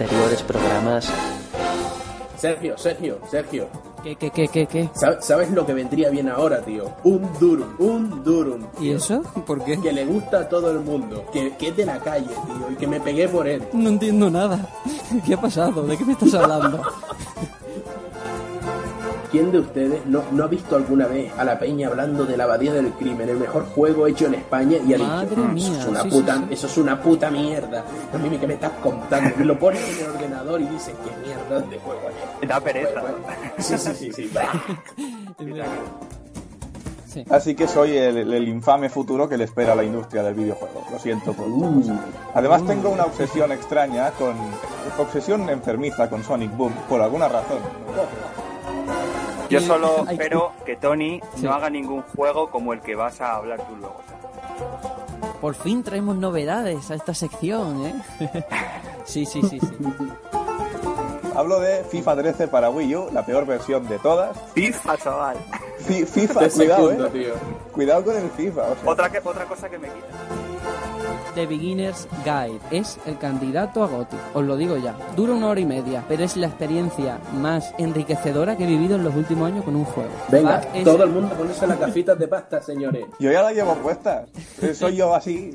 anteriores programas. Sergio, Sergio, Sergio. ¿Qué, qué, qué, qué, qué? ¿Sabes, lo que vendría bien ahora, tío? Un Durum, un Durum. ¿Y tío. eso? ¿Por qué? Que le gusta a todo el mundo, que, que es de la calle, tío, y que me pegué por él. No entiendo nada. ¿Qué ha pasado? ¿De qué me estás hablando? ¿Quién de ustedes no, no ha visto alguna vez a la peña hablando de la abadía del crimen, el mejor juego hecho en España, y ha Madre dicho, "Mm, mía, eso es una sí, puta, sí, sí. eso es una puta mierda. A mí que me estás contando, y lo pones en el ordenador y dices, qué mierda de juego es. Da pereza. Bueno, bueno. Sí, sí, sí, sí. Así que soy el, el infame futuro que le espera a la industria del videojuego. Lo siento por todos. Además tengo una obsesión extraña con... Obsesión enfermiza con Sonic Boom, por alguna razón. Yo solo espero que Tony Sí. no haga ningún juego como el que vas a hablar tú luego. Por fin traemos novedades a esta sección, ¿eh? sí, sí, sí, sí. Hablo de FIFA 13 para Wii U, la peor versión de todas. FIFA, chaval. Fi- FIFA, cuidado, eh. tío. Cuidado con el FIFA. o sea. Otra, que, otra cosa que me quita. The Beginner's Guide es el candidato a GOTY, os lo digo ya. Dura una hora y media, pero es la experiencia más enriquecedora que he vivido en los últimos años con un juego. Venga, Back es- todo el mundo ponerse las gafitas de pasta, señores. Yo ya la llevo puesta. Eh, Soy yo así.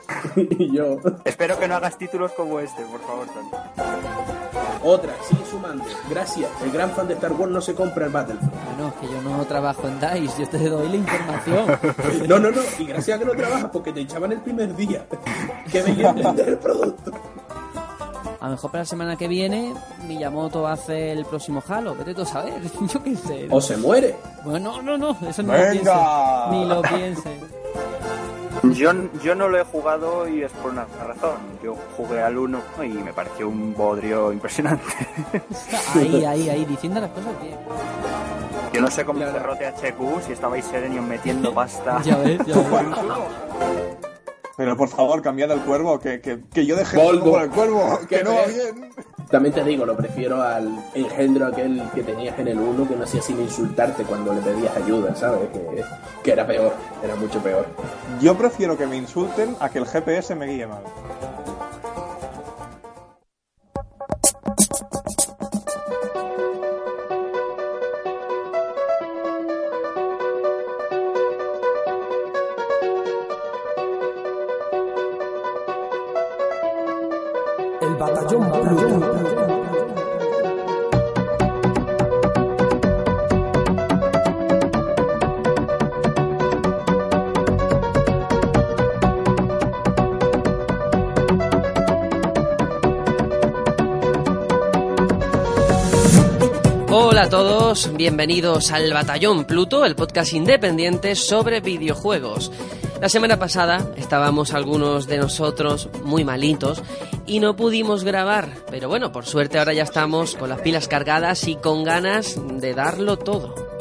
y yo. Espero que no hagas títulos como este, por favor, Tony. Otra, sigue sumando. Gracias. El gran fan de Star Wars no se compra el Battlefront. Bueno, es que yo no trabajo en DICE, yo te doy la información. No, no, no. Y gracias a que no trabajas porque te echaban el primer día. Que veía entender el producto. A lo mejor para la semana que viene Miyamoto hace el próximo Halo, vete tú a saber, yo qué sé. O se muere. Bueno, no, no, eso no Venga. lo pienses. Ni lo pienses. Yo, yo no lo he jugado y es por una razón. Yo jugué al 1 y me pareció un bodrio impresionante. Ahí, ahí, ahí, diciendo las cosas bien. Yo no sé cómo Claro. cerró THQ si estabais Serenion metiendo pasta. Ya ves, ya ves. Pero por favor, cambiad al cuervo, que, que, que yo dejé todo por el cuervo, que ¿Qué no va bien. También te digo, lo prefiero al engendro aquel que tenías en el 1 que no hacía sin insultarte cuando le pedías ayuda, ¿sabes? Que, que era peor, era mucho peor. Yo prefiero que me insulten a que el GPS me guíe mal. Hola a todos, bienvenidos al Batallón Pluto, el podcast independiente sobre videojuegos. La semana pasada estábamos algunos de nosotros muy malitos y no pudimos grabar, pero bueno, por suerte ahora ya estamos con las pilas cargadas y con ganas de darlo todo.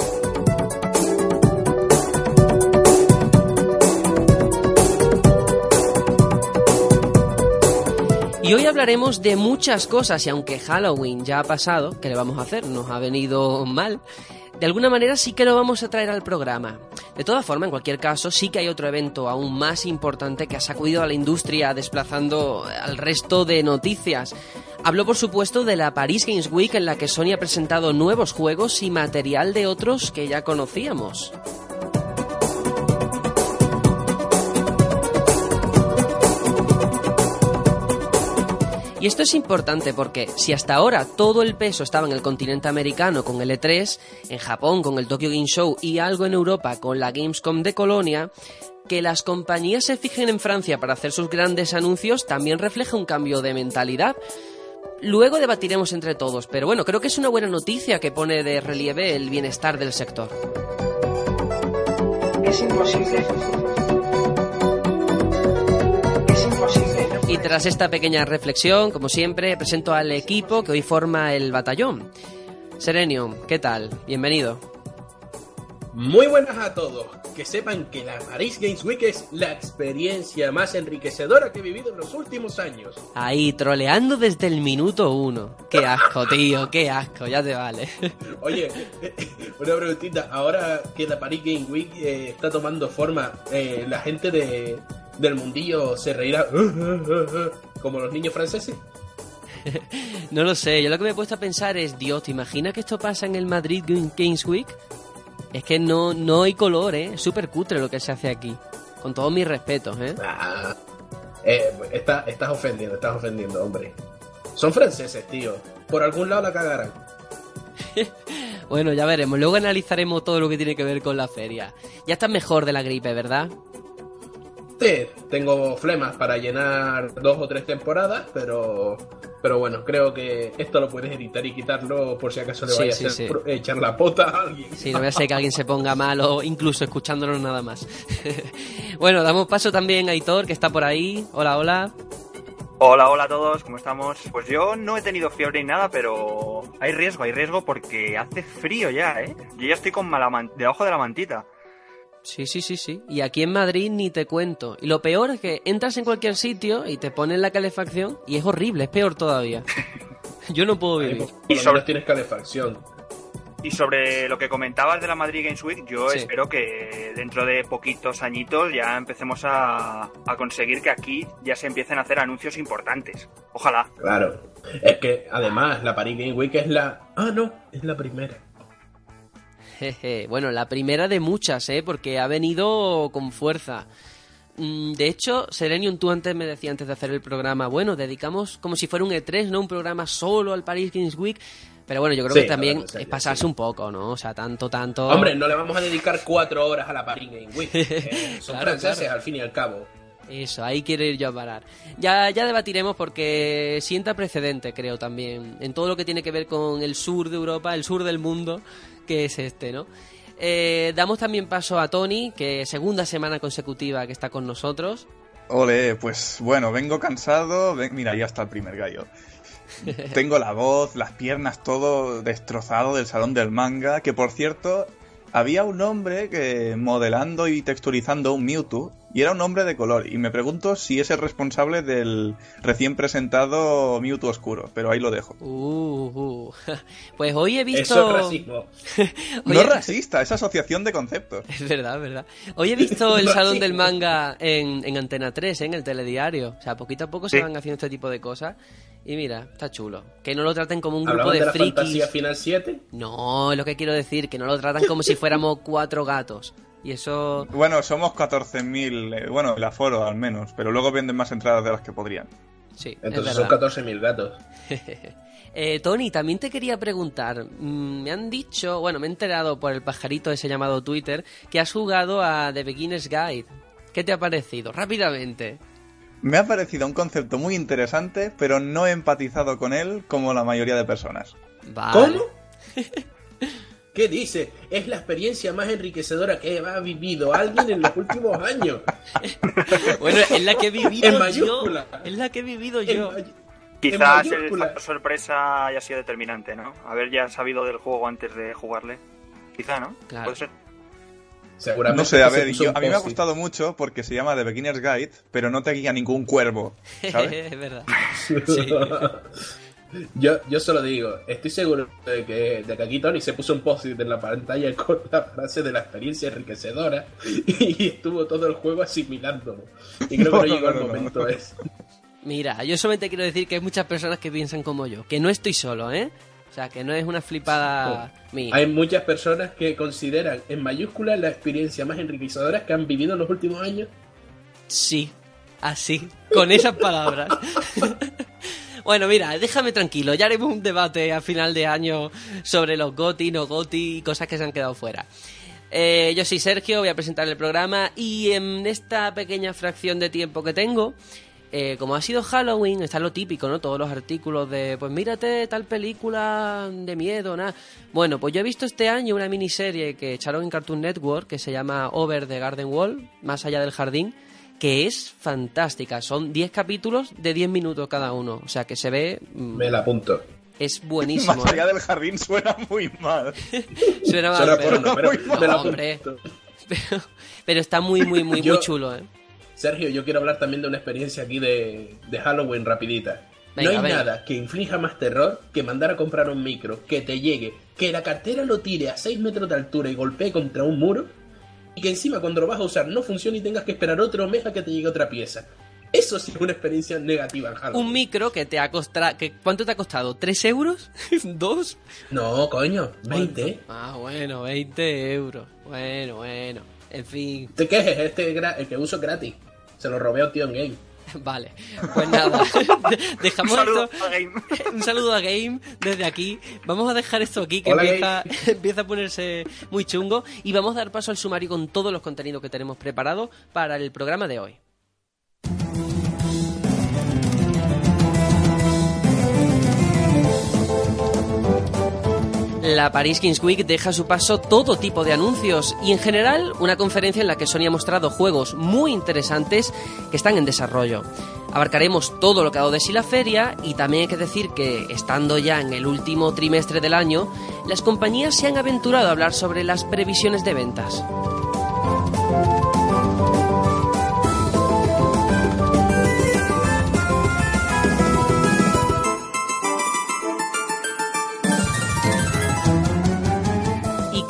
Y hoy hablaremos de muchas cosas y aunque Halloween ya ha pasado, ¿qué le vamos a hacer? Nos ha venido mal. De alguna manera sí que lo vamos a traer al programa. De todas formas, en cualquier caso, sí que hay otro evento aún más importante que ha sacudido a la industria desplazando al resto de noticias. Hablo, por supuesto, de la Paris Games Week en la que Sony ha presentado nuevos juegos y material de otros que ya conocíamos. Y esto es importante porque si hasta ahora todo el peso estaba en el continente americano con el E3, en Japón con el Tokyo Game Show y algo en Europa con la Gamescom de Colonia, que las compañías se fijen en Francia para hacer sus grandes anuncios también refleja un cambio de mentalidad. Luego debatiremos entre todos, pero bueno, creo que es una buena noticia que pone de relieve el bienestar del sector. Es imposible. Y tras esta pequeña reflexión, como siempre, presento al equipo que hoy forma el batallón. Serenio, ¿qué tal? Bienvenido. Muy buenas a todos. Que sepan que la Paris Games Week es la experiencia más enriquecedora que he vivido en los últimos años. Ahí, troleando desde el minuto uno. Qué asco, tío, qué asco, ya te vale. Oye, una preguntita. Ahora que la Paris Game Week eh, está tomando forma, eh, la gente de, del mundillo se reirá como los niños franceses. No lo sé, yo lo que me he puesto a pensar es, Dios, ¿te imaginas que esto pasa en el Madrid Games Week? Es que no, no hay color, ¿eh? Es súper cutre lo que se hace aquí. Con todos mis respetos, ¿eh? Ah, eh, está- estás ofendiendo, estás ofendiendo, hombre. Son franceses, tío. Por algún lado la cagarán. Bueno, ya veremos. Luego analizaremos todo lo que tiene que ver con la feria. Ya estás mejor de la gripe, ¿verdad? Tengo flemas para llenar dos o tres temporadas, pero pero bueno, creo que esto lo puedes editar y quitarlo por si acaso le Sí, vaya sí, a sí. echar la pota a alguien. Sí, no voy a ser que alguien se ponga mal o incluso escuchándonos nada más. bueno, damos paso también a Aitor, que está por ahí. Hola, hola. Hola, hola a todos, ¿cómo estamos? Pues yo no he tenido fiebre ni nada, pero hay riesgo, hay riesgo porque hace frío ya, ¿eh? Yo ya estoy con mala man- debajo de la mantita. Sí, sí, sí, sí. Y aquí en Madrid ni te cuento. Y lo peor es que entras en cualquier sitio y te ponen la calefacción y es horrible, es peor todavía. Yo no puedo vivir. Y sobre- tienes calefacción. Y sobre lo que comentabas de la Madrid Games Week, yo Sí. espero que dentro de poquitos añitos ya empecemos a, a conseguir que aquí ya se empiecen a hacer anuncios importantes. Ojalá. Claro. Es que además la Paris Game Week es la... Ah, no, es la primera. Jeje. Bueno, la primera de muchas, ¿eh? Porque ha venido con fuerza. Mm, De hecho, Serenium, tú antes me decías antes de hacer el programa, bueno, dedicamos como si fuera un E3, ¿no? Un programa solo al Paris Games Week. Pero bueno, yo creo Sí, que también es pasarse sí. un poco, ¿no? O sea, tanto, tanto... Hombre, no le vamos a dedicar cuatro horas a la Paris Game Week. Eh, son Claro, franceses claro. al fin y al cabo. Eso, ahí quiero ir yo a parar. Ya, ya debatiremos porque sienta precedente, creo también, en todo lo que tiene que ver con el sur de Europa, el sur del mundo, que es este, ¿no? Eh, damos también paso a Tony, que segunda semana consecutiva que está con nosotros. Ole, pues bueno, vengo cansado. ven- Mira, ya está el primer gallo. Tengo la voz, las piernas, todo destrozado del salón del manga. Que por cierto, había un hombre que modelando y texturizando un Mewtwo y era un hombre de color. Y me pregunto si es el responsable del recién presentado Mewtwo Oscuro. Pero ahí lo dejo. Uh, uh. Pues hoy he visto... Eso es racismo. No es racista, es asociación de conceptos. Es verdad, es verdad. Hoy he visto el Salón del Manga en, en Antena 3, ¿eh? en el telediario. O sea, poquito a poco se van haciendo este tipo de cosas. Y mira, está chulo. Que no lo traten como un grupo ¿Hablamos de, de la frikis. fantasía final 7? No, es lo que quiero decir, que no lo tratan como si fuéramos cuatro gatos. Y eso... Bueno, somos 14.000, eh, bueno, el aforo al menos, pero luego venden más entradas de las que podrían. Sí, Entonces es son verdad. 14.000 gatos. Eh, Tony, también te quería preguntar. mm, Me han dicho, bueno, me he enterado por el pajarito ese llamado Twitter, que has jugado a The Beginner's Guide. ¿Qué te ha parecido? Rápidamente. Me ha parecido un concepto muy interesante, pero no he empatizado con él como la mayoría de personas. Vale. ¿Cómo? ¿Qué dice? Es la experiencia más enriquecedora que ha vivido alguien en los últimos años. Bueno, es la que he vivido En yo. mayúscula. Es la que he vivido En yo. Quizás el factor sorpresa haya sido determinante, ¿no? Haber ya sabido del juego antes de jugarle. Quizá, ¿no? Claro. Puede ser. Seguramente No sé, a ver, yo- a mí me ha gustado mucho porque se llama The Beginner's Guide, pero no te guía ningún cuervo, ¿sabes? es verdad. Sí. Yo, yo solo digo, estoy seguro de que, de que aquí Tony se puso un post-it en la pantalla con la frase de la experiencia enriquecedora y estuvo todo el juego asimilándolo. Y creo que no, No, llegó no, el no, no. momento ese. Mira, yo solamente quiero decir que hay muchas personas que piensan como yo. Que no estoy solo, ¿eh? O sea, que no es una flipada mía. Hay muchas personas que consideran en mayúsculas la experiencia más enriquecedora que han vivido en los últimos años. Sí, así, con esas palabras. bueno, mira, déjame tranquilo, ya haremos un debate a final de año sobre los GOTI, no GOTI y cosas que se han quedado fuera. Eh, yo soy Sergio, voy a presentar el programa y en esta pequeña fracción de tiempo que tengo, eh, como ha sido Halloween, está lo típico, ¿no? Todos los artículos de, pues mírate tal película de miedo, nada. Bueno, pues yo he visto este año una miniserie que echaron en Cartoon Network que se llama Over the Garden Wall, más allá del jardín, que es fantástica. Son 10 capítulos de 10 minutos cada uno, o sea que se ve, mm, Me la apunto. es buenísimo. Más allá ¿eh? del jardín suena muy mal. Suena mal, Suena pero- porno, pero no, me la hombre. pero, pero está muy, muy, muy, Yo- muy chulo, ¿eh? Sergio, yo quiero hablar también de una experiencia aquí de, de Halloween rapidita. Venga, no hay venga. nada que inflija más terror que mandar a comprar un micro, que te llegue, que la cartera lo tire a 6 metros de altura y golpee contra un muro, y que encima cuando lo vas a usar no funcione y tengas que esperar otro mes a que te llegue otra pieza. Eso sí es una experiencia negativa en. Un micro que te ha costado... Que, ¿Cuánto te ha costado? ¿3 euros? ¿Dos? No, coño, 20. Ah, bueno, 20 euros. Bueno, bueno. En fin. ¿Te quejes? Este el que uso es gratis. Se lo robé a tío en game. Vale. Pues nada. Un Dejamos saludo esto... a Game. Un saludo a Game desde aquí. Vamos a dejar esto aquí que Hola, empieza, empieza a ponerse muy chungo y vamos a dar paso al sumario con todos los contenidos que tenemos preparados para el programa de hoy. La Paris Kings Week deja a su paso todo tipo de anuncios y en general una conferencia en la que Sony ha mostrado juegos muy interesantes que están en desarrollo. Abarcaremos todo lo que ha dado de sí la feria y también hay que decir que, estando ya en el último trimestre del año, las compañías se han aventurado a hablar sobre las previsiones de ventas.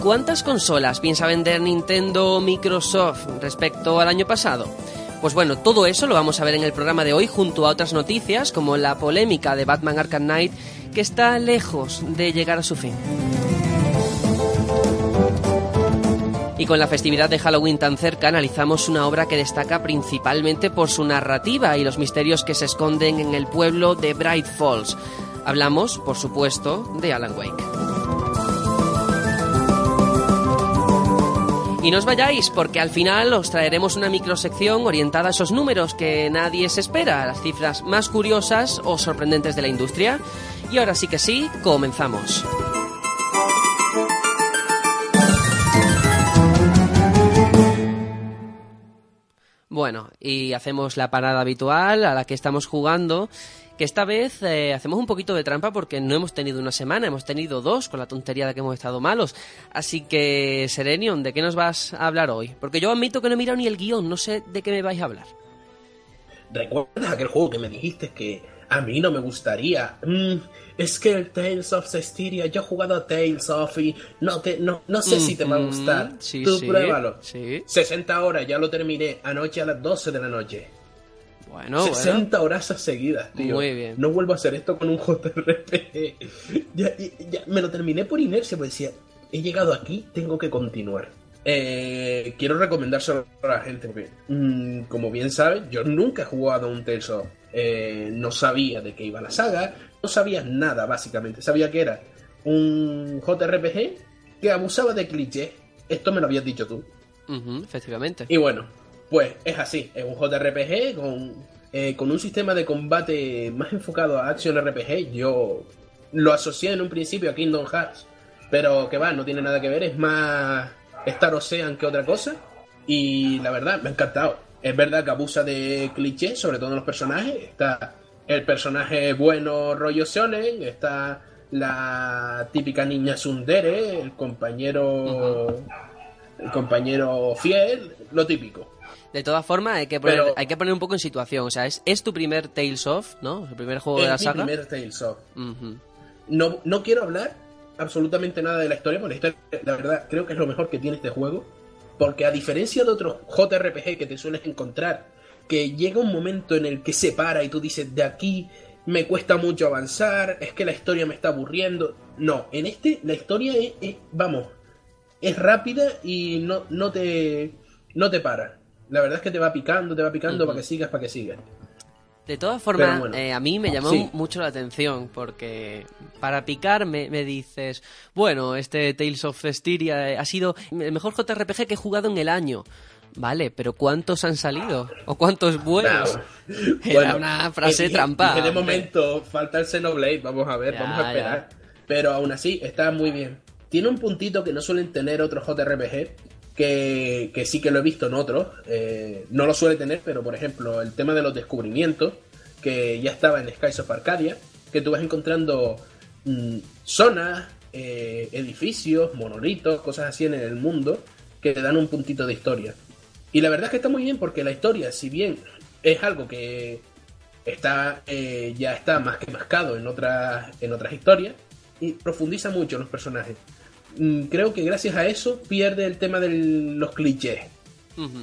Cuántas consolas piensa vender Nintendo o Microsoft respecto al año pasado? Pues bueno, todo eso lo vamos a ver en el programa de hoy junto a otras noticias como la polémica de Batman Arkham Knight que está lejos de llegar a su fin. Y con la festividad de Halloween tan cerca, analizamos una obra que destaca principalmente por su narrativa y los misterios que se esconden en el pueblo de Bright Falls. Hablamos, por supuesto, de Alan Wake. Y no os vayáis, porque al final os traeremos una microsección orientada a esos números que nadie se espera, las cifras más curiosas o sorprendentes de la industria. Y ahora sí que sí, comenzamos. Bueno, y hacemos la parada habitual a la que estamos jugando, que esta vez eh, hacemos un poquito de trampa porque no hemos tenido una semana, hemos tenido dos con la tontería de que hemos estado malos. Así que, Serenion, ¿de qué nos vas a hablar hoy? Porque yo admito que no he mirado ni el guion, no sé de qué me vais a hablar. ¿Recuerdas aquel juego que me dijiste que a mí no me gustaría? Mm, es que el Tales of Cestiria, yo he jugado a Tales of y no, te, no, no sé si te va a gustar. sí, Tú sí, pruébalo. sí. 60 horas, ya lo terminé anoche a las 12 de la noche. Bueno, bueno. 60 horas seguidas, tío. Muy bien. No vuelvo a hacer esto con un JRPG. ya, ya- ya me lo terminé por inercia, pues decía, he llegado aquí, tengo que continuar. Eh, quiero recomendárselo a la gente, porque mm, como bien sabes, yo nunca he jugado a un Tales of. Eh, no sabía de qué iba la saga, no sabía nada básicamente. Sabía que era un JRPG que abusaba de clichés. Esto me lo habías dicho tú. Ujú, efectivamente. Y bueno, pues es así, es un JRPG con, eh, con un sistema de combate más enfocado a Action RPG. Yo lo asocié en un principio a Kingdom Hearts, pero que va, no tiene nada que ver, es más Star Ocean que otra cosa. Y la verdad, me ha encantado. Es verdad que abusa de clichés, sobre todo en los personajes. Está el personaje bueno rollo shonen, está la típica niña Sundere, el compañero el compañero fiel, lo típico. De todas formas, hay que poner, Pero- hay que poner un poco en situación. O sea, es, es tu primer Tales of, ¿no? El primer juego de la mi saga. primer Tales of. No, no quiero hablar absolutamente nada de la historia, porque la historia, la verdad, creo que es lo mejor que tiene este juego. Porque a diferencia de otros JRPG que te sueles encontrar, que llega un momento en el que se para y tú dices, de aquí me cuesta mucho avanzar, es que la historia me está aburriendo. No, en este la historia es, es- vamos, es rápida y no, no te no te para. La verdad es que te va picando, te va picando para que sigas, para que sigas. De todas formas, bueno, eh, a mí me llamó sí. mucho la atención porque para picar me, dices, bueno, este Tales of Cestiria eh, ha sido el mejor JRPG que he jugado en el año. Vale, pero ¿cuántos han salido? ¿O cuántos buenos? Claro. Era una frase dije- trampa, de momento falta el Xenoblade, vamos a ver, Ya, vamos a esperar. Pero aún así está muy bien. Tiene un puntito que no suelen tener otros JRPG, que, sí que lo he visto en otros. eh, no lo suele tener, pero por ejemplo, el tema de los descubrimientos, que ya estaba en Skies of Arcadia, que tú vas encontrando mm, zonas, eh, edificios, monolitos, cosas así en el mundo, que te dan un puntito de historia. Y la verdad es que está muy bien porque la historia, si bien es algo que está eh, ya está más que mascado en otras en otras historias y profundiza mucho en los personajes. Mm, Creo que gracias a eso pierde el tema de los clichés.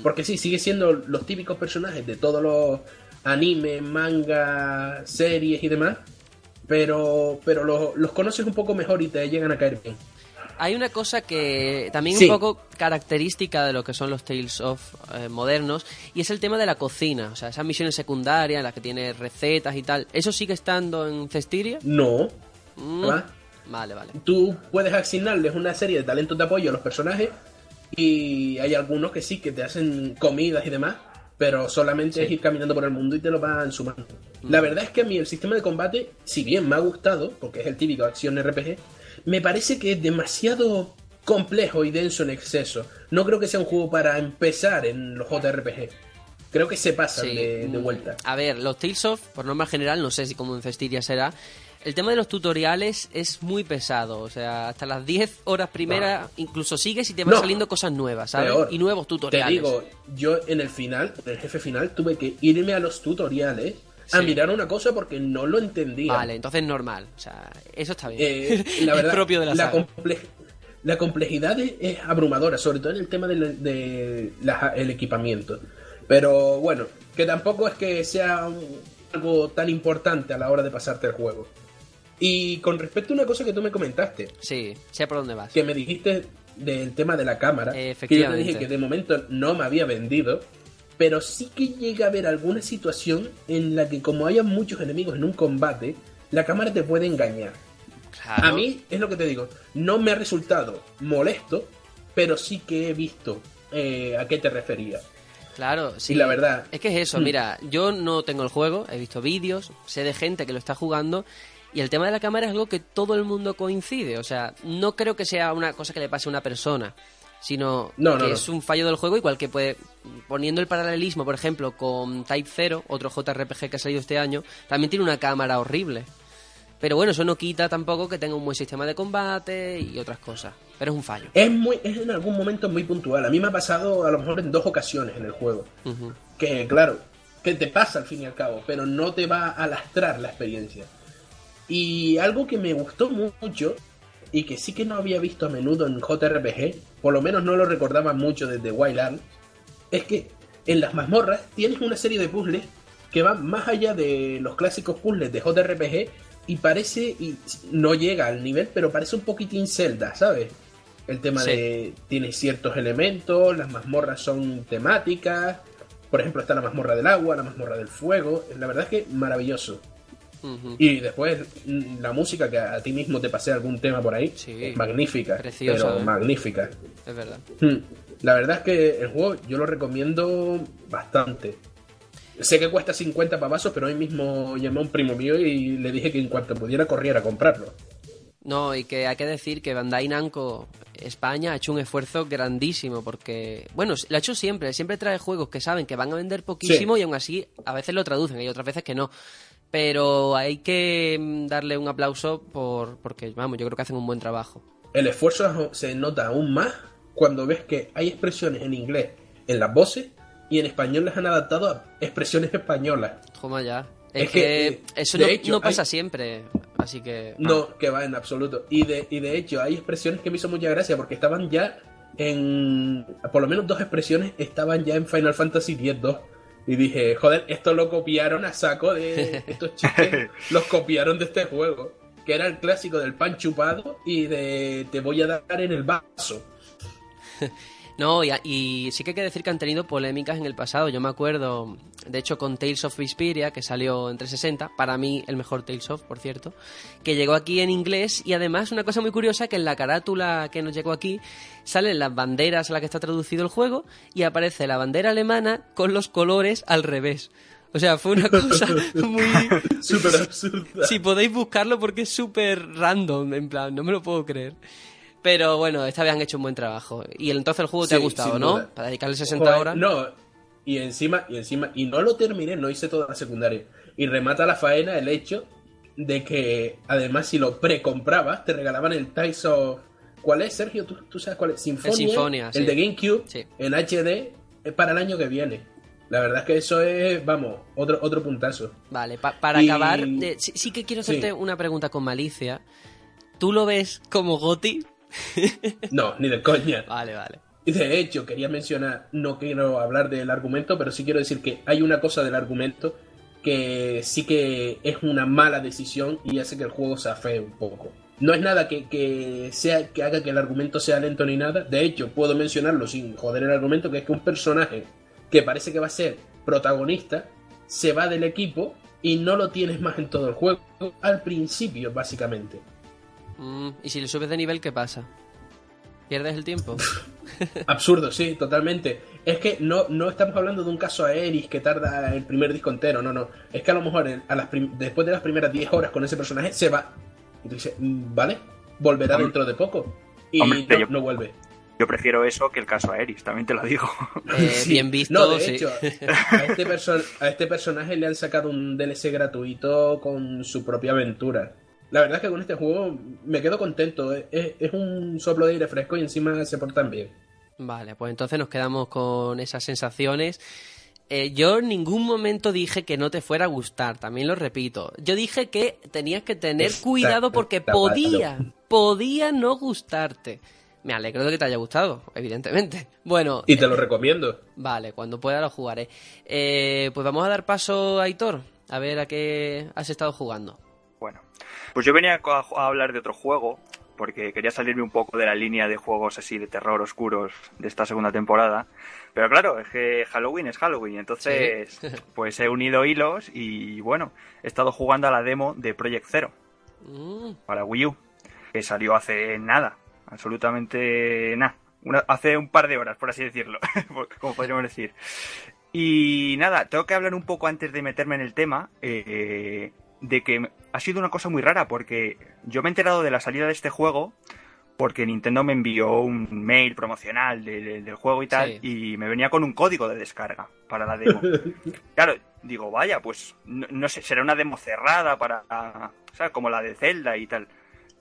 Porque sí, sigue siendo los típicos personajes de todos los anime, manga, series y demás, pero, pero los, los conoces un poco mejor y te llegan a caer bien. Hay una cosa que también Sí. un poco característica de lo que son los Tales of eh, modernos y es el tema de la cocina, o sea, esas misiones secundarias en las que tiene recetas y tal. ¿Eso sigue estando en Cestiria? No, Mm. Vale, vale. tú puedes asignarles una serie de talentos de apoyo a los personajes y hay algunos que sí, que te hacen comidas y demás, pero solamente es ir caminando por el mundo y te lo van sumando. La verdad es que a mí el sistema de combate, si bien me ha gustado, porque es el típico acción RPG, me parece que es demasiado complejo y denso en exceso. No creo que sea un juego para empezar en los JRPG. Creo que se pasan Sí. de, de Mm, vuelta. A ver, los Tales of, por norma general, no sé si como en Cestiria será. El tema de los tutoriales es muy pesado, o sea, hasta las 10 horas primeras incluso sigues y te van No. saliendo cosas nuevas, ¿sabes? Peor. Y nuevos Te tutoriales. digo, yo en el final, en el jefe final, tuve que irme a los tutoriales a mirar una cosa porque no lo entendía. Vale, entonces normal, o sea, eso está bien. Eh, la verdad, es propio de la, comple- la complejidad es, es abrumadora, sobre todo en el tema del de la- el equipamiento. Pero bueno, que tampoco es que sea algo tan importante a la hora de pasarte el juego. Y con respecto a una cosa que tú me comentaste, Sí, sé por dónde vas. que me dijiste del tema de la cámara, que yo te dije que de momento no me había vendido, pero sí que llega a haber alguna situación en la que como haya muchos enemigos en un combate, la cámara te puede engañar. Claro. A mí, es lo que te digo, no me ha resultado molesto, pero sí que he visto eh, a qué te refería. Claro, sí. Y la verdad- Es que es eso, Hmm. mira, yo no tengo el juego, he visto vídeos, sé de gente que lo está jugando. Y el tema de la cámara es algo que todo el mundo coincide. O sea, no creo que sea una cosa que le pase a una persona, sino No, no, que no. es un fallo del juego, igual que puede. Poniendo el paralelismo, por ejemplo, con Type 0, otro JRPG que ha salido este año, también tiene una cámara horrible. Pero bueno, eso no quita tampoco que tenga un buen sistema de combate y otras cosas. Pero es un fallo. Es, muy, es en algún momento muy puntual. A mí me ha pasado a lo mejor en dos ocasiones en el juego. Que claro, que te pasa al fin y al cabo, pero no te va a lastrar la experiencia. Y algo que me gustó mucho y que sí que no había visto a menudo en JRPG, por lo menos no lo recordaba mucho desde Wild Arms, es que en las mazmorras tienes una serie de puzzles que van más allá de los clásicos puzzles de JRPG y parece, y no llega al nivel, pero parece un poquitín Zelda, ¿sabes? El tema Sí. de tiene ciertos elementos, las mazmorras son temáticas, por ejemplo está la mazmorra del agua, la mazmorra del fuego, la verdad es que maravilloso. Y después mm, la música que a ti mismo te pasé algún tema por ahí, Sí. es magnífica, Preciosa, pero ¿eh? magnífica. Es verdad. Hmm. La verdad es que el juego yo lo recomiendo bastante. Sé que cuesta 50 pavazos, pero hoy mismo llamé a un primo mío y le dije que en cuanto pudiera corriera a comprarlo. No, y que hay que decir que Bandai Namco España ha hecho un esfuerzo grandísimo porque, bueno, lo ha hecho siempre, siempre trae juegos que saben que van a vender poquísimo y aún así a veces lo traducen, hay otras veces que no. Pero hay que mm, darle un aplauso por porque, vamos, yo creo que hacen un buen trabajo. El esfuerzo se nota aún más cuando ves que hay expresiones en inglés en las voces y en español les han adaptado a expresiones españolas. Toma ya. Es, Es que, que, eh, eso no, hecho, no pasa hay- siempre, así que... No, que va en absoluto. Y de, y de hecho, hay expresiones que me hizo mucha gracia porque estaban ya en. Por lo menos dos expresiones estaban ya en Final Fantasy X-2. Y dije, joder, esto lo copiaron a saco de estos chistes. los copiaron de este juego. Que era el clásico del pan chupado y de te voy a dar en el vaso. No, y, y sí que hay que decir que han tenido polémicas en el pasado. Yo me acuerdo, de hecho, con Tales of Vesperia, que salió en 360, para mí el mejor Tales of, por cierto, que llegó aquí en inglés y además una cosa muy curiosa que en la carátula que nos llegó aquí salen las banderas a las que está traducido el juego y aparece la bandera alemana con los colores al revés. O sea, fue una cosa muy... Súper absurda. Si podéis buscarlo porque es súper random, en plan, no me lo puedo creer. Pero bueno, esta vez han hecho un buen trabajo. Y entonces el juego te ha gustado, ¿no? duda. Para dedicarle 60 Joder, horas. No, y encima, y encima, y no lo terminé, no hice toda la secundaria. Y remata la faena el hecho de que, además, si lo precomprabas, te regalaban el of. ¿Cuál es, Sergio? ¿Tú, tú sabes cuál es? Sinfonia. Sinfonia, el sí. de GameCube, Sí. en HD, es para el año que viene. La verdad es que eso es, vamos, otro, otro puntazo. Vale, pa- para Y- acabar, eh, sí, sí que quiero hacerte una pregunta con malicia. ¿Tú lo ves como Goti? No, ni de coña. Vale, vale. Y de hecho, quería mencionar, no quiero hablar del argumento, pero sí quiero decir que hay una cosa del argumento que sí que es una mala decisión y hace que el juego se afee un poco. No es nada que, que sea que haga que el argumento sea lento ni nada. De hecho, puedo mencionarlo sin joder el argumento, que es que un personaje que parece que va a ser protagonista se va del equipo y no lo tienes más en todo el juego. Al principio, básicamente. Mm, y si le subes de nivel, ¿qué pasa? ¿Pierdes el tiempo? Absurdo, sí, totalmente. Es que no, no estamos hablando de un caso a Eris que tarda el primer disco entero, no, no. Es que a lo mejor a las prim- después de las primeras 10 horas con ese personaje se va. Y tú dices, "Mm, vale, volverá Hombre. dentro de poco. Y Hombre, no, yo- no vuelve. Yo prefiero eso que el caso a Eris, también te lo digo. Eh, Sí. Bien visto, No, de sí. hecho, a este, a este personaje le han sacado un DLC gratuito con su propia aventura. La verdad es que con este juego me quedo contento. Es, es un soplo de aire fresco y encima se portan bien. Vale, pues entonces nos quedamos con esas sensaciones. Eh, yo en ningún momento dije que no te fuera a gustar, también lo repito. Yo dije que tenías que tener Está- cuidado porque podía, malo. podía no gustarte. Me alegro de que te haya gustado, evidentemente. Bueno, Y te lo recomiendo. vale, cuando pueda lo jugaré. Eh, pues vamos a dar paso a Aitor, a ver a qué has estado jugando. Pues yo venía a, a hablar de otro juego, porque quería salirme un poco de la línea de juegos así de terror oscuros de esta segunda temporada. Pero claro, es que Halloween es Halloween, entonces pues he unido hilos y bueno, he estado jugando a la demo de Project Zero Mm, para Wii U, que salió hace nada, absolutamente nada. Hace un par de horas, por así decirlo, como podríamos decir. Y nada, tengo que hablar un poco antes de meterme en el tema, eh, de que ha sido una cosa muy rara, porque yo me he enterado de la salida de este juego porque Nintendo me envió un mail promocional de- de- del juego y tal, y me venía con un código de descarga para la demo. Claro, digo, vaya, pues no, no sé, será una demo cerrada para, o sea, como la de Zelda y tal.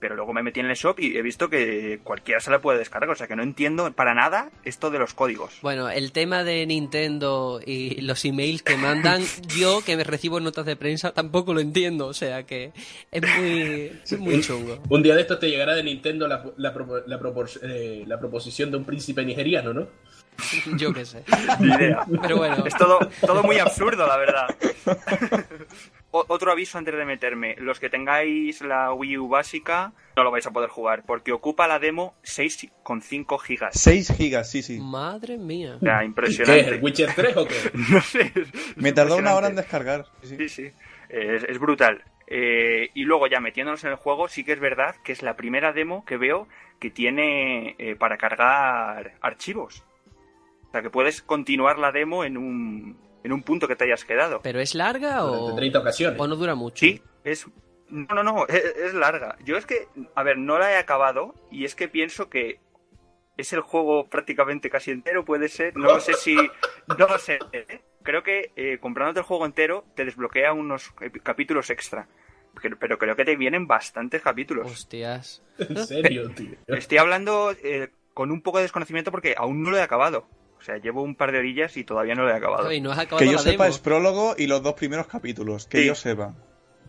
Pero luego me metí en el shop y he visto que cualquiera se la puede descargar, o sea que no entiendo para nada esto de los códigos. Bueno, el tema de Nintendo y los emails que mandan, yo que me recibo notas de prensa tampoco lo entiendo, o sea que es muy, es muy chungo. Un día de estos te llegará de Nintendo la, la, la propor- eh, la proposición de un príncipe nigeriano, ¿no? Yo qué sé. Ni idea. Pero bueno, Es todo, todo muy absurdo, la verdad. O- otro aviso antes de meterme. Los que tengáis la Wii U básica no lo vais a poder jugar porque ocupa la demo 6,5 gigas. 6 gigas, sí, sí. madre mía. O sea, ¿Qué impresionante. el Witcher 3 o qué? No sé. es Me tardó una hora en impresionante. descargar. sí, sí. Sí, sí. Es, es brutal. Eh, y luego ya metiéndonos en el juego, sí que es verdad que es la primera demo que veo que tiene eh, para cargar archivos. O sea, que puedes continuar la demo en un, en un punto que te hayas quedado. ¿Pero es larga Durante o, 30 ocasiones. o no dura mucho? Sí, es... No, no, no, es, es larga. Yo es que, a ver, no la he acabado y es que pienso que es el juego prácticamente casi entero, puede ser. No lo sé si... No lo sé. ¿eh? Creo que eh, comprándote el juego entero te desbloquea unos capítulos extra. Pero, pero creo que te vienen bastantes capítulos. Hostias. En serio, tío. Estoy hablando eh, con un poco de desconocimiento porque aún no lo he acabado. O sea, llevo un par de orillas y todavía no lo he acabado. Y no has acabado Que yo la sepa demo. es prólogo y los dos primeros capítulos. Que Sí. yo sepa.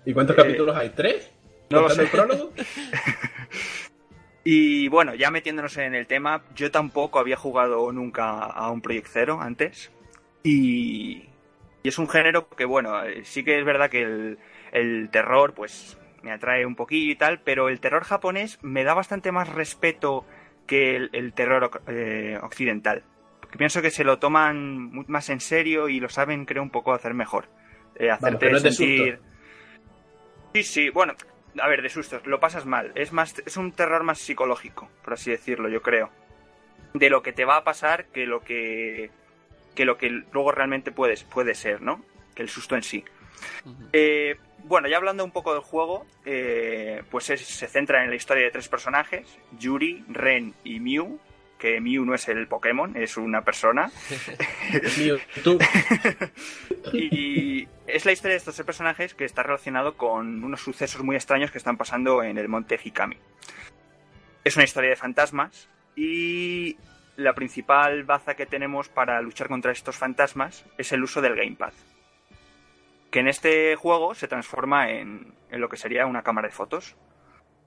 ¿Y cuántos Eh, capítulos hay? ¿Tres? no lo ¿Contando sé. el prólogo? Y bueno, ya metiéndonos en el tema, yo tampoco había jugado nunca a un Project Zero antes. Y, y es un género que, bueno, eh, sí que es verdad que el, el terror, pues, me atrae un poquillo y tal, pero el terror japonés me da bastante más respeto que el, el terror eh, occidental. Porque pienso que se lo toman más en serio y lo saben, creo, un poco hacer mejor. Eh, hacerte que no sentir. susto. Sí, sí, bueno, a ver, de sustos, lo pasas mal. Es más, es un terror más psicológico, por así decirlo, yo creo. De lo que te va a pasar que lo que que lo que luego realmente puedes, puede ser, ¿no? Que el susto en sí. Eh, bueno, ya hablando un poco del juego, eh, pues es- se centra en la historia de tres personajes, Yuri, Ren y Mew, que Mew no es el Pokémon, es una persona. Tú. Y es la historia de estos personajes que está relacionado con unos sucesos muy extraños que están pasando en el monte Hikami. Es una historia de fantasmas y la principal baza que tenemos para luchar contra estos fantasmas es el uso del gamepad. Que en este juego se transforma en, en lo que sería una cámara de fotos.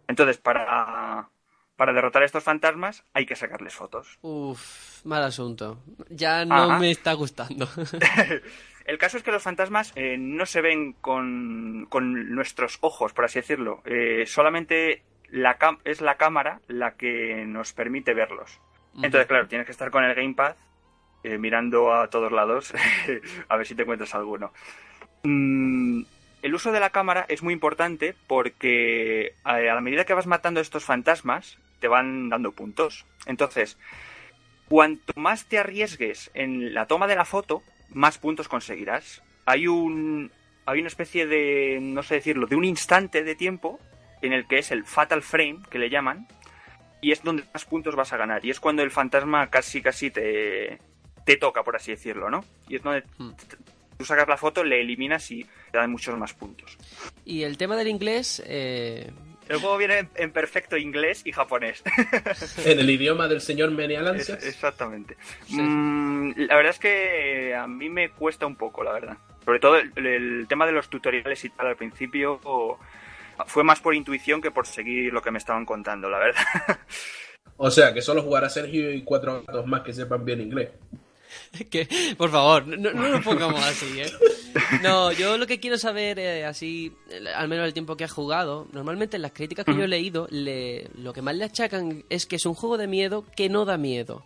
Entonces, para, para derrotar a estos fantasmas hay que sacarles fotos. Uf, mal asunto. Ya no Ajá. me está gustando. El caso es que los fantasmas eh, no se ven con, con nuestros ojos, por así decirlo. Eh, solamente la cam- es la cámara la que nos permite verlos. Entonces, claro, tienes que estar con el gamepad eh, mirando a todos lados a ver si te encuentras alguno. Mm, el uso de la cámara es muy importante porque eh, a la medida que vas matando a estos fantasmas te van dando puntos. Entonces, cuanto más te arriesgues en la toma de la foto, más puntos conseguirás. Hay un hay una especie de no sé decirlo, de un instante de tiempo en el que es el fatal frame que le llaman y es donde más puntos vas a ganar y es cuando el fantasma casi casi te te toca por así decirlo, ¿no? Y es donde Hmm. Tú sacas la foto, le eliminas y te dan muchos más puntos. Y el tema del inglés, eh, El juego viene en, perfecto inglés y japonés. En el idioma del señor Menialancias. Exactamente. Sí. Mm, la verdad es que a mí me cuesta un poco, la verdad. Sobre todo el, el tema de los tutoriales y tal al principio o- fue más por intuición que por seguir lo que me estaban contando, la verdad. O sea, que solo jugará Sergio y cuatro gatos más que sepan bien inglés. que, por favor, no, no nos pongamos así, ¿eh? No, yo lo que quiero saber, eh, así, al menos el tiempo que has jugado, normalmente en las críticas que yo he leído, le, lo que más le achacan es que es un juego de miedo que no da miedo.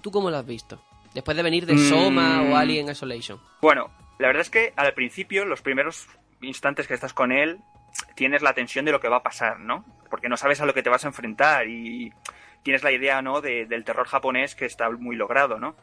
¿Tú cómo lo has visto? Después de venir de Mm. Soma o Alien Isolation. Bueno, la verdad es que al principio, los primeros instantes que estás con él, tienes la tensión de lo que va a pasar, ¿no? Porque no sabes a lo que te vas a enfrentar y tienes la idea, ¿no? De- del terror japonés que está muy logrado, ¿no?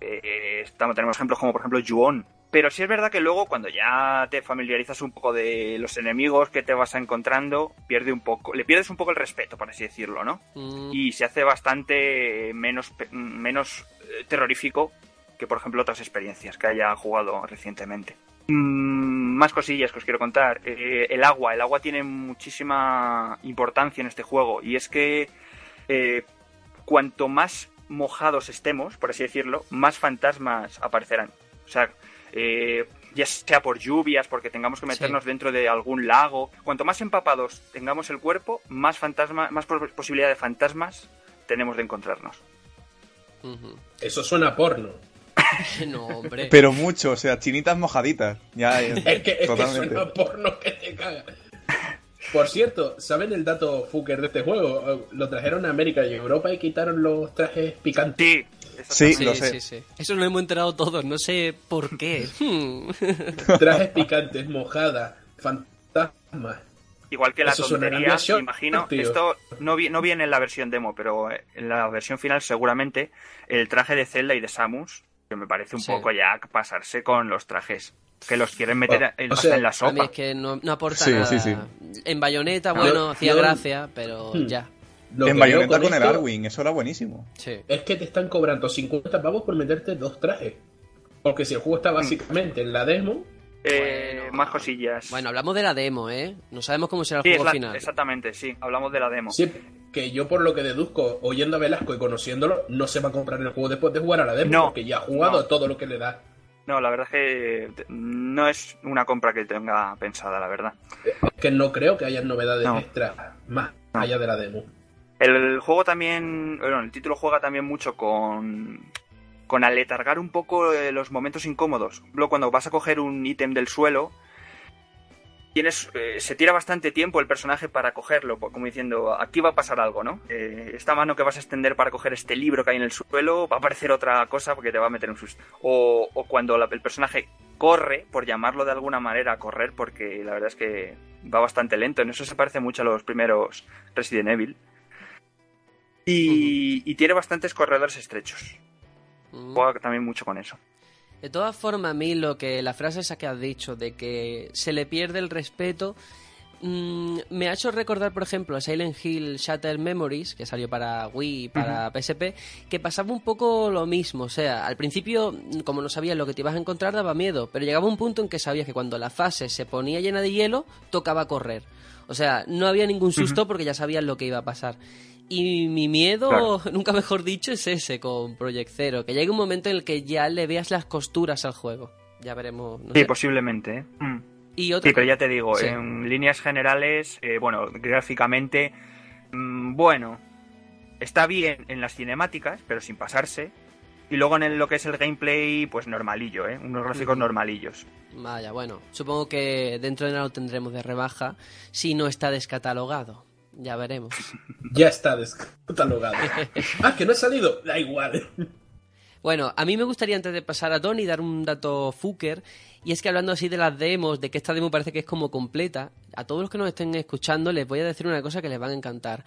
Eh, estamos, tenemos ejemplos como, por ejemplo, Ju-On. Pero sí es verdad que luego, cuando ya te familiarizas un poco de los enemigos que te vas encontrando, pierde un poco, le pierdes un poco el respeto, por así decirlo, ¿no? Mm, y se hace bastante menos, menos eh, terrorífico que, por ejemplo, otras experiencias que haya jugado recientemente. Mm, más cosillas que os quiero contar. Eh, el agua. El agua tiene muchísima importancia en este juego y es que eh, cuanto más mojados estemos, por así decirlo, más fantasmas aparecerán. O sea, eh, ya sea por lluvias, porque tengamos que meternos dentro de algún lago. Cuanto más empapados tengamos el cuerpo, más fantasma, más pos- posibilidad de fantasmas tenemos de encontrarnos. Eso suena a porno. No, hombre. Pero mucho, o sea, chinitas mojaditas. Ya, Es que, es que suena a porno que te caga. Por cierto, ¿saben el dato fucker de este juego? Lo trajeron a América y Europa y quitaron los trajes picantes. Sí, Sí, exactamente. lo sé. sí, sí. Eso lo hemos enterado todos, no sé por qué. Trajes picantes, mojada, fantasmas. Igual que la Eso tontería, Bioshock, imagino. tío. Esto no, vi- no viene en la versión demo, pero eh, en la versión final seguramente el traje de Zelda y de Samus, que me parece un Sí. poco ya pasarse con los trajes. Que los quieren meter Bueno, en, o hasta sea, en la A mí sopa. es que no, no aporta Sí, nada. sí, sí. En Bayonetta, Yo- bueno, hacía yo- gracia, pero Hmm. ya. Lo En Bayonetta con el esto Arwing, eso era buenísimo. Sí. Es que te están cobrando 50 pavos por meterte dos trajes. Porque si el juego está básicamente en la demo, Eh, Bueno. más cosillas. Bueno, hablamos de la demo, ¿eh? No sabemos cómo será el juego la- final. exactamente, sí. Hablamos de la demo. sí, que yo por lo que deduzco, oyendo a Velasco y conociéndolo, no se va a comprar el juego después de jugar a la demo, No, porque ya ha jugado no. todo lo que le da. No, la verdad es que no es una compra que tenga pensada, la verdad. Que no creo que haya novedades No. extras más No. allá de la demo. El juego también, bueno, el título juega también mucho con con aletargar un poco eh, los momentos incómodos. Luego cuando vas a coger un ítem del suelo, tienes eh, se tira bastante tiempo el personaje para cogerlo, como diciendo, aquí va a pasar algo, ¿no? Eh, esta mano que vas a extender para coger este libro que hay en el suelo va a aparecer otra cosa porque te va a meter un susto. O, o cuando la- el personaje corre, por llamarlo de alguna manera, a correr, porque la verdad es que va bastante lento. En eso se parece mucho a los primeros Resident Evil. Y, y tiene bastantes corredores estrechos. Mm. Juega también mucho con eso. De todas formas, a mí lo que la frase esa que has dicho de que se le pierde el respeto mm, me ha hecho recordar, por ejemplo, a Silent Hill Shattered Memories, que salió para Wii y para PSP, que pasaba un poco lo mismo. O sea, al principio, como no sabías lo que te ibas a encontrar, daba miedo, pero llegaba un punto en que sabías que cuando la fase se ponía llena de hielo, tocaba correr. O sea, no había ningún susto porque ya sabías lo que iba a pasar. Y mi miedo, Claro. nunca mejor dicho, es ese con Project Zero, que llegue un momento en el que ya le veas las costuras al juego. Ya veremos. no Sí, sé. posiblemente. ¿eh? Mm. Y otra Sí, pero ya te digo, Sí. en líneas generales, eh, bueno, gráficamente, mm, bueno, está bien en las cinemáticas, pero sin pasarse. Y luego en el- lo que es el gameplay, pues normalillo, ¿eh? Unos gráficos normalillos. Vaya, bueno, supongo que dentro de nada lo tendremos de rebaja si no está descatalogado. Ya veremos. Ya está descatalogado. ah, que no ha salido. Da igual. Bueno, a mí me gustaría antes de pasar a Tony dar un dato fucker y es que hablando así de las demos, de que esta demo parece que es como completa, a todos los que nos estén escuchando les voy a decir una cosa que les va a encantar.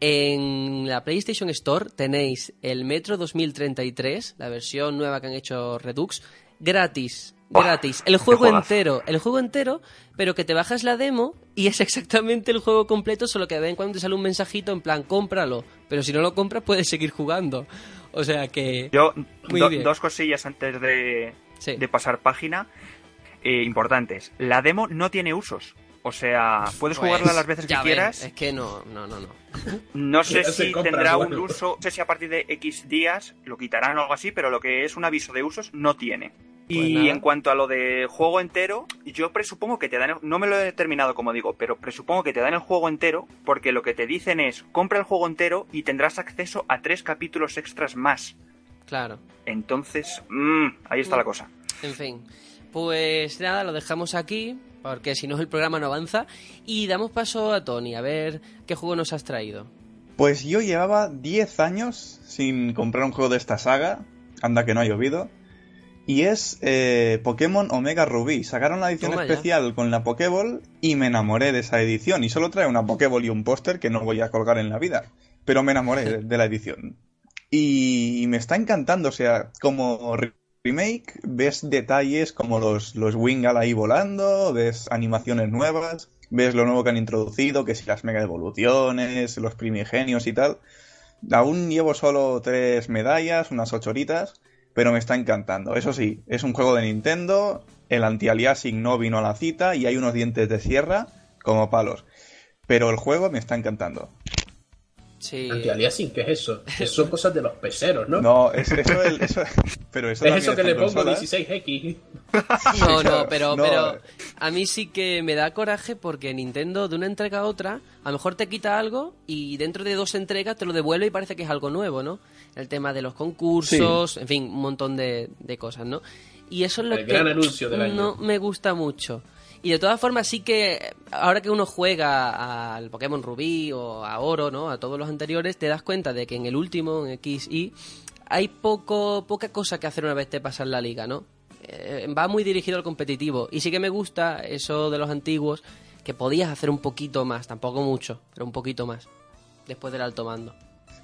En la PlayStation Store tenéis el Metro 2033, la versión nueva que han hecho Redux, gratis. Gratis. El juego entero, el juego entero, pero que te bajas la demo y es exactamente el juego completo, solo que de vez en cuando te sale un mensajito en plan, cómpralo. Pero si no lo compras, puedes seguir jugando. O sea que. Yo, Muy do- bien. dos cosillas antes de, Sí. de pasar página. eh, importantes. La demo no tiene usos. O sea, puedes Pues, jugarla las veces que quieras. Es que no, no, no, no. No sé si tendrá un uso, no sé si a partir de X días lo quitarán o algo así, pero lo que es un aviso de usos no tiene. Pues y nada. en cuanto a lo de juego entero, yo presupongo que te dan, el- no me lo he determinado como digo, pero presupongo que te dan el juego entero porque lo que te dicen es compra el juego entero y tendrás acceso a tres capítulos extras más. Claro. Entonces, mm, ahí está la cosa. En fin. Pues nada, lo dejamos aquí, porque si no el programa no avanza. Y damos paso a Tony, a ver qué juego nos has traído. Pues yo llevaba 10 años sin comprar un juego de esta saga, anda que no ha llovido, y es eh, Pokémon Omega Rubí. Sacaron la edición Toma ya. especial con la Pokéball y me enamoré de esa edición. Y solo trae una Pokéball y un póster que no voy a colgar en la vida, pero me enamoré de, de la edición. Y, me está encantando, o sea, como re- remake, ves detalles como los, los Wingal ahí volando, ves animaciones nuevas, ves lo nuevo que han introducido, que si las mega evoluciones, los primigenios y tal. Aún llevo solo tres medallas, unas ocho horitas, pero me está encantando. Eso sí, es un juego de Nintendo, el anti-aliasing no vino a la cita y hay unos dientes de sierra como palos. Pero el juego me está encantando. Sí. Anti-aliasing, ¿qué es eso? Eso son cosas de los peceros, ¿no? No, es, eso, el- eso- pero eso es eso que le pongo consolas. 16X. No, no, pero, No. pero a mí sí que me da coraje porque Nintendo de una entrega a otra a lo mejor te quita algo y dentro de dos entregas te lo devuelve y parece que es algo nuevo, ¿no? El tema de los concursos, en fin, un montón de, de cosas, ¿no? Y eso es lo El que gran anuncio del año. no me gusta mucho. Y de todas formas sí que ahora que uno juega al Pokémon Rubí o a Oro, ¿no? A todos los anteriores, te das cuenta de que en el último, en XY, hay poco poca cosa que hacer una vez te pasas la liga, ¿no? Eh, va muy dirigido al competitivo. Y sí que me gusta eso de los antiguos, que podías hacer un poquito más, tampoco mucho, pero un poquito más, después del alto mando.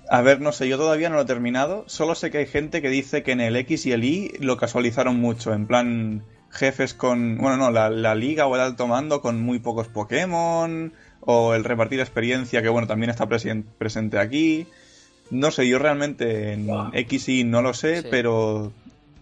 A ver, no sé, yo todavía no lo he terminado. Solo sé que hay gente que dice que en el X y el Y lo casualizaron mucho. En plan, jefes con. Bueno, no, la, la liga o el alto mando con muy pocos Pokémon. O el repartir experiencia, que bueno, también está presen- presente aquí. No sé, yo realmente en. X y no lo sé, Sí. pero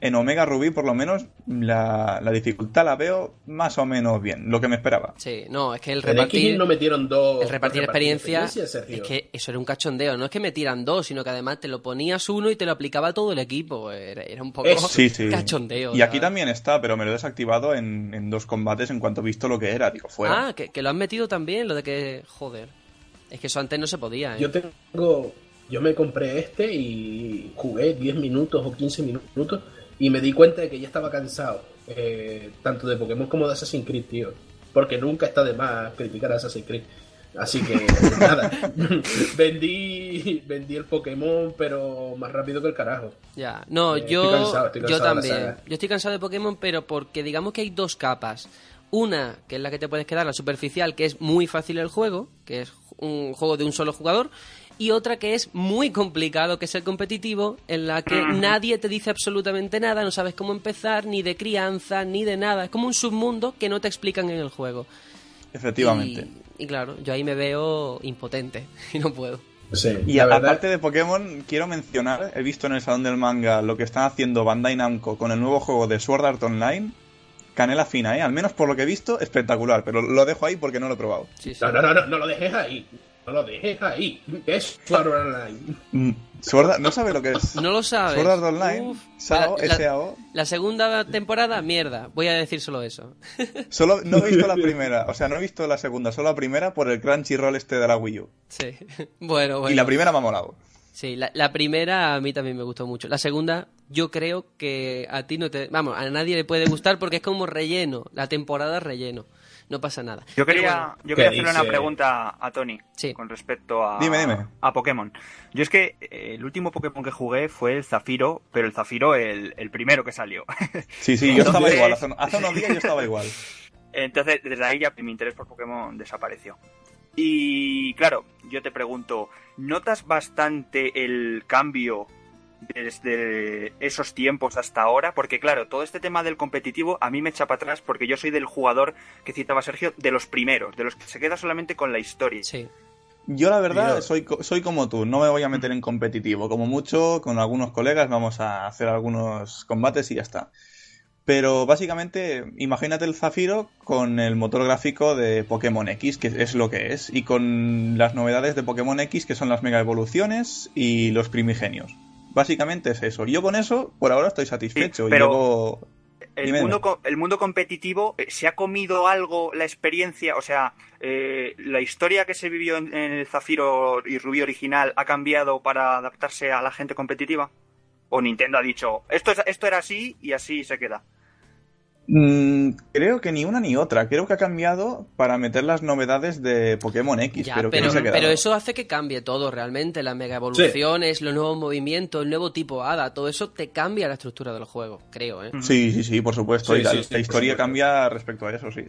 en Omega Rubí, por lo menos, la, la dificultad la veo más o menos bien, lo que me esperaba. Sí, no, es que el repartir... no metieron dos. El repartir experiencia, es que eso era un cachondeo. No es que me tiran dos, sino que además te lo ponías uno y te lo aplicaba todo el equipo. Era, era un poco Eso. Sí, sí. cachondeo. Y aquí también está, pero me lo he desactivado en, en dos combates en cuanto he visto lo que era. Digo, fuera. Ah, que, que lo han metido también, lo de que... Joder. Es que eso antes no se podía, ¿eh? Yo tengo. Yo me compré este y jugué 10 minutos o 15 minutos y me di cuenta de que ya estaba cansado. eh, tanto de Pokémon como de Assassin's Creed, tío. Porque nunca está de más criticar a Assassin's Creed. Así que nada. vendí, vendí el Pokémon, pero más rápido que el carajo. Ya, no, Eh, yo, estoy cansado, estoy yo cansado la también. Yo estoy cansado de Pokémon, pero porque digamos que hay dos capas. Una, que es la que te puedes quedar, la superficial, que es muy fácil el juego, que es un juego de un solo jugador. Y otra que es muy complicado, que es el competitivo, en la que nadie te dice absolutamente nada, no sabes cómo empezar, ni de crianza, ni de nada. Es como un submundo que no te explican en el juego. Efectivamente. Y, y claro, yo ahí me veo impotente y no puedo. Sí, Y, la a- verdad, aparte de Pokémon, quiero mencionar, he visto en el salón del manga lo que están haciendo Bandai Namco con el nuevo juego de Sword Art Online. Canela fina, ¿eh? Al menos por lo que he visto, espectacular. Pero lo dejo ahí porque no lo he probado. Sí, sí. No, no, no, no, no lo dejes ahí. No lo dejes ahí. Es Sword Art Online. Mm, Sword Art- ¿No sabe lo que es? No lo sabes. Sword Art Online, Uf. SAO, La- la- SAO. La segunda temporada, mierda. Voy a decir solo eso. Solo no he visto la primera, o sea, no he visto la segunda, solo la primera por el Crunchyroll este de la Wii U. Sí. Bueno, bueno. Y la primera me ha molado. Sí, la, la primera a mí también me gustó mucho. La segunda, yo creo que a ti no te. Vamos, a nadie le puede gustar porque es como relleno. La temporada es relleno. No pasa nada. Yo quería, bueno, yo quería ¿Qué hacerle una pregunta a Tony Sí. con respecto a, Dime, dime. a Pokémon. Yo es que eh, el último Pokémon que jugué fue el Zafiro, pero el Zafiro el, el primero que salió. Sí, sí, yo estaba igual. Hace, hace unos días yo estaba igual. Entonces, desde ahí ya mi interés por Pokémon desapareció. Y claro, yo te pregunto, ¿notas bastante el cambio desde esos tiempos hasta ahora? Porque claro, todo este tema del competitivo a mí me echa para atrás porque yo soy del jugador que citaba Sergio, de los primeros, de los que se queda solamente con la historia. Sí. Yo la verdad Yo- soy, soy como tú, no me voy a meter en competitivo. Como mucho, con algunos colegas vamos a hacer algunos combates y ya está. Pero básicamente, imagínate el Zafiro con el motor gráfico de Pokémon X, que es lo que es, y con las novedades de Pokémon X, que son las mega evoluciones y los primigenios. Básicamente es eso. Yo con eso, por ahora estoy satisfecho. Sí, pero- Llevo- El Dime, mundo, el mundo competitivo, eh, ¿se ha comido algo la experiencia? O sea, eh, ¿la historia que se vivió en, en el Zafiro y Rubí original ha cambiado para adaptarse a la gente competitiva? ¿O Nintendo ha dicho, esto, es, esto era así y así se queda? Mm, creo que ni una ni otra. Creo que ha cambiado para meter las novedades de Pokémon X. Ya, pero, que pero, no se pero eso hace que cambie todo realmente. Las mega evoluciones, los nuevos movimientos, el nuevo tipo hada, todo eso te cambia la estructura del juego, creo, ¿eh? Sí, sí, sí, por supuesto. Sí, y la, sí, historia cambia respecto a eso, sí.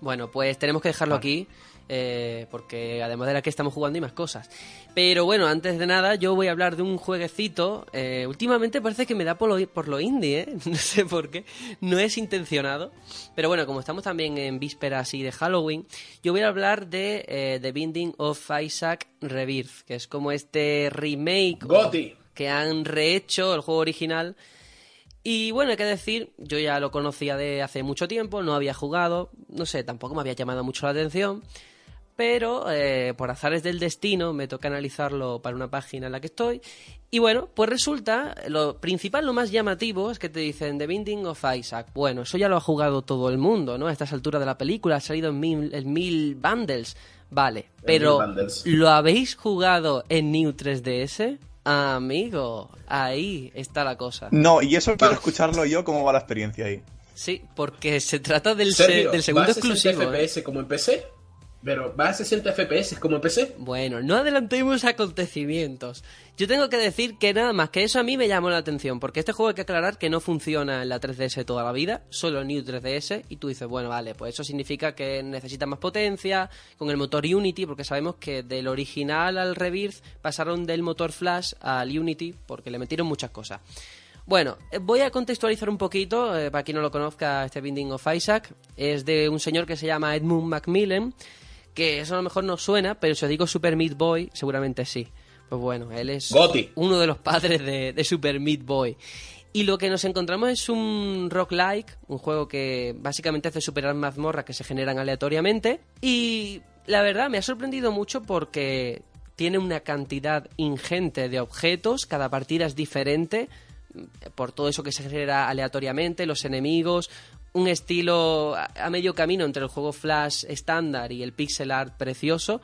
Bueno, pues tenemos que dejarlo aquí, eh, porque además de la que estamos jugando hay más cosas. Pero bueno, antes de nada, yo voy a hablar de un jueguecito. eh, últimamente parece que me da por lo, por lo indie, ¿eh? No sé por qué. No es intencionado. Pero bueno, como estamos también en vísperas y de Halloween, yo voy a hablar de eh, The Binding of Isaac Rebirth, que es como este remake que han rehecho el juego original. Y bueno, hay que decir, yo ya lo conocía de hace mucho tiempo, no había jugado, no sé, tampoco me había llamado mucho la atención, pero eh, por azares del destino me toca analizarlo para una página en la que estoy. Y bueno, pues resulta, lo principal, lo más llamativo es que te dicen The Binding of Isaac. Bueno, eso ya lo ha jugado todo el mundo, ¿no? A estas alturas de la película, ha salido en mil, en mil bundles. Vale, pero. ¿lo habéis jugado en New 3DS? Amigo, ahí está la cosa. No, y eso quiero escucharlo yo, cómo va la experiencia ahí. Sí, porque se trata del, se- Sergio, del segundo ¿va a 60 exclusivo. ¿eh? FPS como en PC? Pero ¿va a 60 FPS como PC? Bueno, no adelantemos acontecimientos. Yo tengo que decir que nada más que eso a mí me llamó la atención, porque este juego hay que aclarar que no funciona en la 3DS toda la vida, solo en New 3DS, y tú dices, bueno, vale, pues eso significa que necesita más potencia con el motor Unity, porque sabemos que del original al Rebirth pasaron del motor Flash al Unity, porque le metieron muchas cosas. Bueno, eh, voy a contextualizar un poquito, eh, para quien no lo conozca, este Binding of Isaac. Es de un señor que se llama Edmund Macmillan, que eso a lo mejor no suena, pero si os digo Super Meat Boy, seguramente sí. Pues bueno, él es uno de los padres de, de Super Meat Boy. Y lo que nos encontramos es un roguelike, un juego que básicamente hace superar mazmorras que se generan aleatoriamente. Y la verdad me ha sorprendido mucho porque tiene una cantidad ingente de objetos, cada partida es diferente, por todo eso que se genera aleatoriamente, los enemigos, un estilo a medio camino entre el juego Flash estándar y el pixel art precioso,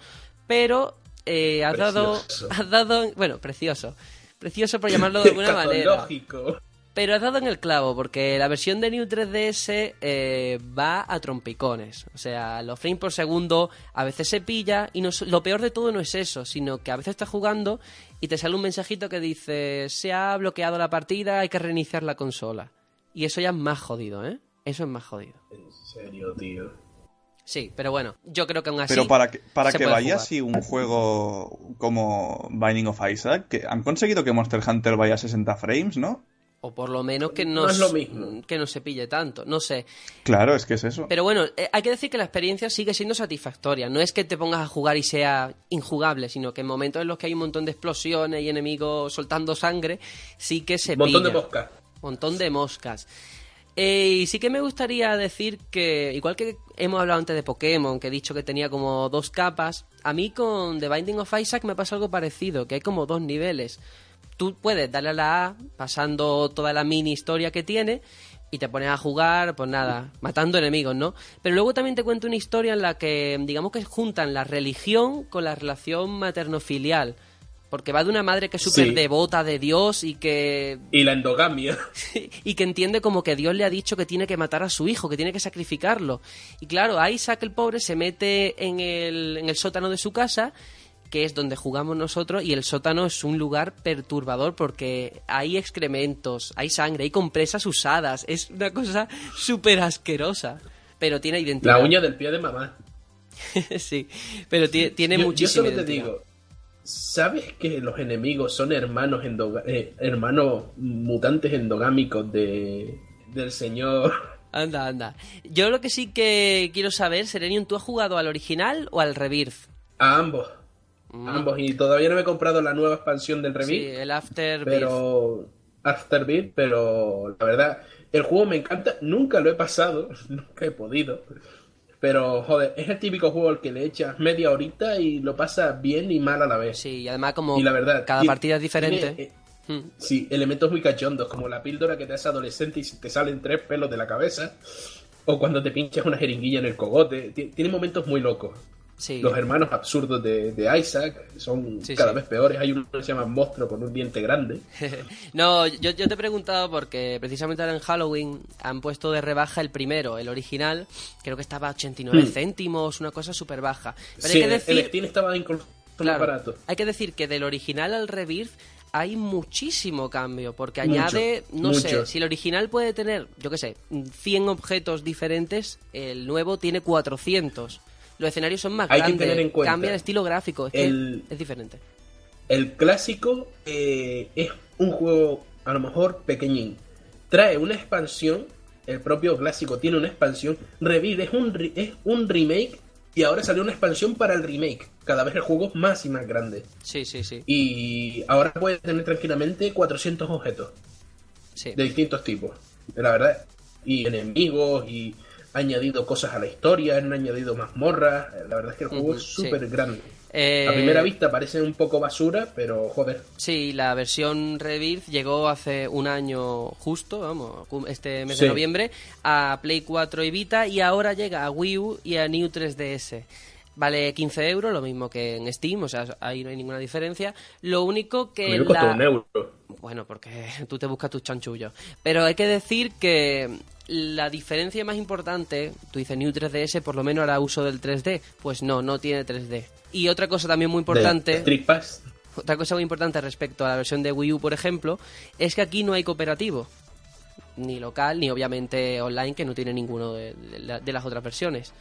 pero eh, ha dado, dado, bueno, precioso, precioso por llamarlo de alguna manera. Pero has dado en el clavo, porque la versión de New 3DS eh, va a trompicones. O sea, los frames por segundo a veces se pilla y no, lo peor de todo no es eso, sino que a veces estás jugando y te sale un mensajito que dice se ha bloqueado la partida, hay que reiniciar la consola. Y eso ya es más jodido, ¿eh? Eso es más jodido. En serio, tío. Sí, pero bueno, yo creo que aún así... Pero para que, para se que puede vaya jugar. así un juego como Binding of Isaac, que han conseguido que Monster Hunter vaya a 60 frames, ¿no? O por lo menos que no, No es lo s- mismo. que no se pille tanto, no sé. Claro, es que es eso. Pero bueno, eh, hay que decir que la experiencia sigue siendo satisfactoria. No es que te pongas a jugar y sea injugable, sino que en momentos en los que hay un montón de explosiones y enemigos soltando sangre, sí que se Montón de pilla. moscas. Montón de moscas. Eh, y sí que me gustaría decir que, igual que hemos hablado antes de Pokémon, que he dicho que tenía como dos capas, a mí con The Binding of Isaac me pasa algo parecido, que hay como dos niveles. Tú puedes darle a la A, pasando toda la mini historia que tiene, y te pones a jugar, pues nada, matando enemigos, ¿no? Pero luego también te cuento una historia en la que, digamos que juntan la religión con la relación materno-filial. Porque va de una madre que es súper Sí. devota de Dios y que Y la endogamia. y que entiende como que Dios le ha dicho que tiene que matar a su hijo, que tiene que sacrificarlo. Y claro, Isaac el pobre se mete en el, en el sótano de su casa, que es donde jugamos nosotros, y el sótano es un lugar perturbador porque hay excrementos, hay sangre, hay compresas usadas, es una cosa súper asquerosa. Pero tiene identidad. La uña del pie de mamá. sí, pero tiene, tiene yo, yo muchísima solo te identidad. digo, ¿sabes que los enemigos son hermanos eh, hermanos mutantes endogámicos de del señor? Anda, anda. Yo lo que sí que quiero saber, Serenium, ¿tú has jugado al original o al Rebirth? A ambos. A ambos. Y todavía no me he comprado la nueva expansión del Mm. Sí, el After pero Afterbirth, pero la verdad, el juego me encanta. Nunca lo he pasado, nunca he podido. Pero, joder, es el típico juego al que le echas media horita y lo pasas bien y mal a la vez. Sí, y además como Y la verdad, cada tiene- partida es diferente. tiene, eh, Mm. Sí, elementos muy cachondos, como la píldora que te hace adolescente y te salen tres pelos de la cabeza. O cuando te pinchas una jeringuilla en el cogote. Ti- Tiene momentos muy locos. Sí. Los hermanos absurdos de, de Isaac son Sí, cada sí. vez peores. Hay uno que se llama monstruo con un diente grande. no, yo, yo te he preguntado porque precisamente ahora en Halloween han puesto de rebaja el primero, el original, creo que estaba a 89 Hmm. céntimos, una cosa súper baja. Pero hay que decir, el Steam estaba incluso claro, hay que decir que del original al Rebirth hay muchísimo cambio, porque Mucho, añade, no mucho. sé, si el original puede tener, yo qué sé, 100 objetos diferentes, el nuevo tiene 400. Los escenarios son más Hay que grandes, tener en cuenta cambia el estilo gráfico, es el- que es diferente. El clásico eh, es un juego a lo mejor pequeñín. Trae una expansión, el propio clásico tiene una expansión. Revive es un, re- es un remake y ahora salió una expansión para el remake. Cada vez el juego es más y más grande. Sí, sí, sí. Y ahora puede tener tranquilamente 400 objetos sí. de distintos tipos. La verdad. Y enemigos y ha añadido cosas a la historia, han añadido mazmorras. La verdad es que el juego es sí. súper grande. Eh, A primera vista parece un poco basura, pero joder, Sí, la versión Rebirth llegó hace un año justo, vamos, este mes Sí. de noviembre, a Play 4 y Vita y ahora llega a Wii U y a New 3DS. Vale 15 euros, lo mismo que en Steam, o sea, ahí no hay ninguna diferencia. Lo único que me la... un euro. Bueno, porque tú te buscas tus chanchullos. Pero hay que decir que la diferencia más importante, tú dices New 3DS, por lo menos hará uso del 3D. Pues no, no tiene 3D. Y otra cosa también muy importante... Pass. Otra cosa muy importante respecto a la versión de Wii U, por ejemplo, es que aquí no hay cooperativo. Ni local, ni obviamente online, que no tiene ninguno de, de las otras versiones.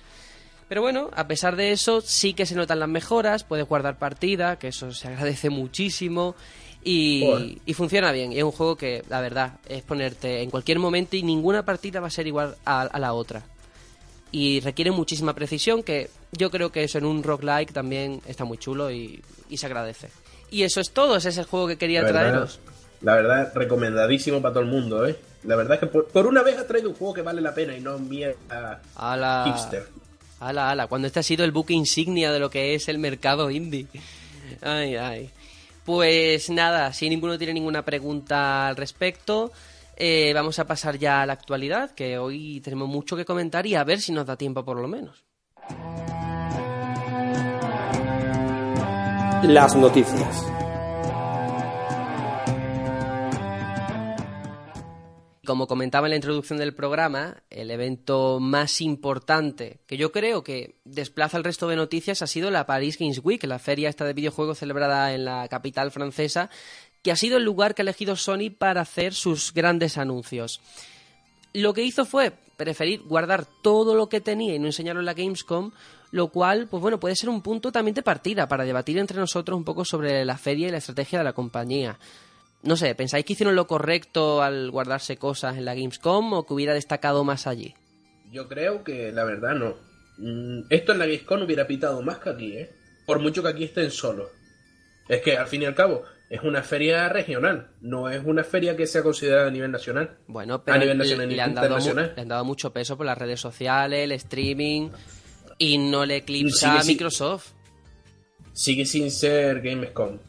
Pero bueno, a pesar de eso, sí que se notan las mejoras, puedes guardar partida, que eso se agradece muchísimo. Y, funciona bien. Y es un juego que, la verdad, es ponerte en cualquier momento y ninguna partida va a ser igual a, a la otra. Y requiere muchísima precisión, que yo creo que eso en un roguelike también está muy chulo y, y se agradece. Y eso es todo, ese es el juego que quería La verdad, traeros. la verdad, recomendadísimo para todo el mundo, ¿eh? La verdad es que por, por una vez ha traído un juego que vale la pena y no mierda Ala, hipster. ala, ala, cuando este ha sido el buque insignia de lo que es el mercado indie. Ay, ay. Pues nada, si ninguno tiene ninguna pregunta al respecto, eh, vamos a pasar ya a la actualidad, que hoy tenemos mucho que comentar y a ver si nos da tiempo por lo menos. Las noticias. Como comentaba en la introducción del programa, el evento más importante que yo creo que desplaza el resto de noticias ha sido la Paris Games Week, la feria esta de videojuegos celebrada en la capital francesa, que ha sido el lugar que ha elegido Sony para hacer sus grandes anuncios. Lo que hizo fue preferir guardar todo lo que tenía y no enseñarlo en la Gamescom, lo cual, pues bueno, puede ser un punto también de partida para debatir entre nosotros un poco sobre la feria y la estrategia de la compañía. No sé, ¿pensáis que hicieron lo correcto al guardarse cosas en la Gamescom o que hubiera destacado más allí? Yo creo que la verdad no. Mm, Esto en la Gamescom hubiera pitado más que aquí, ¿eh? Por mucho que aquí estén solos. Es que al fin y al cabo es una feria regional, no es una feria que sea considerada a nivel nacional. Bueno, pero a nivel nacional le, y han dado internacional. le han dado mucho peso por las redes sociales, el streaming y no le eclipsa Sigue a Microsoft. Sigue sin ser Gamescom.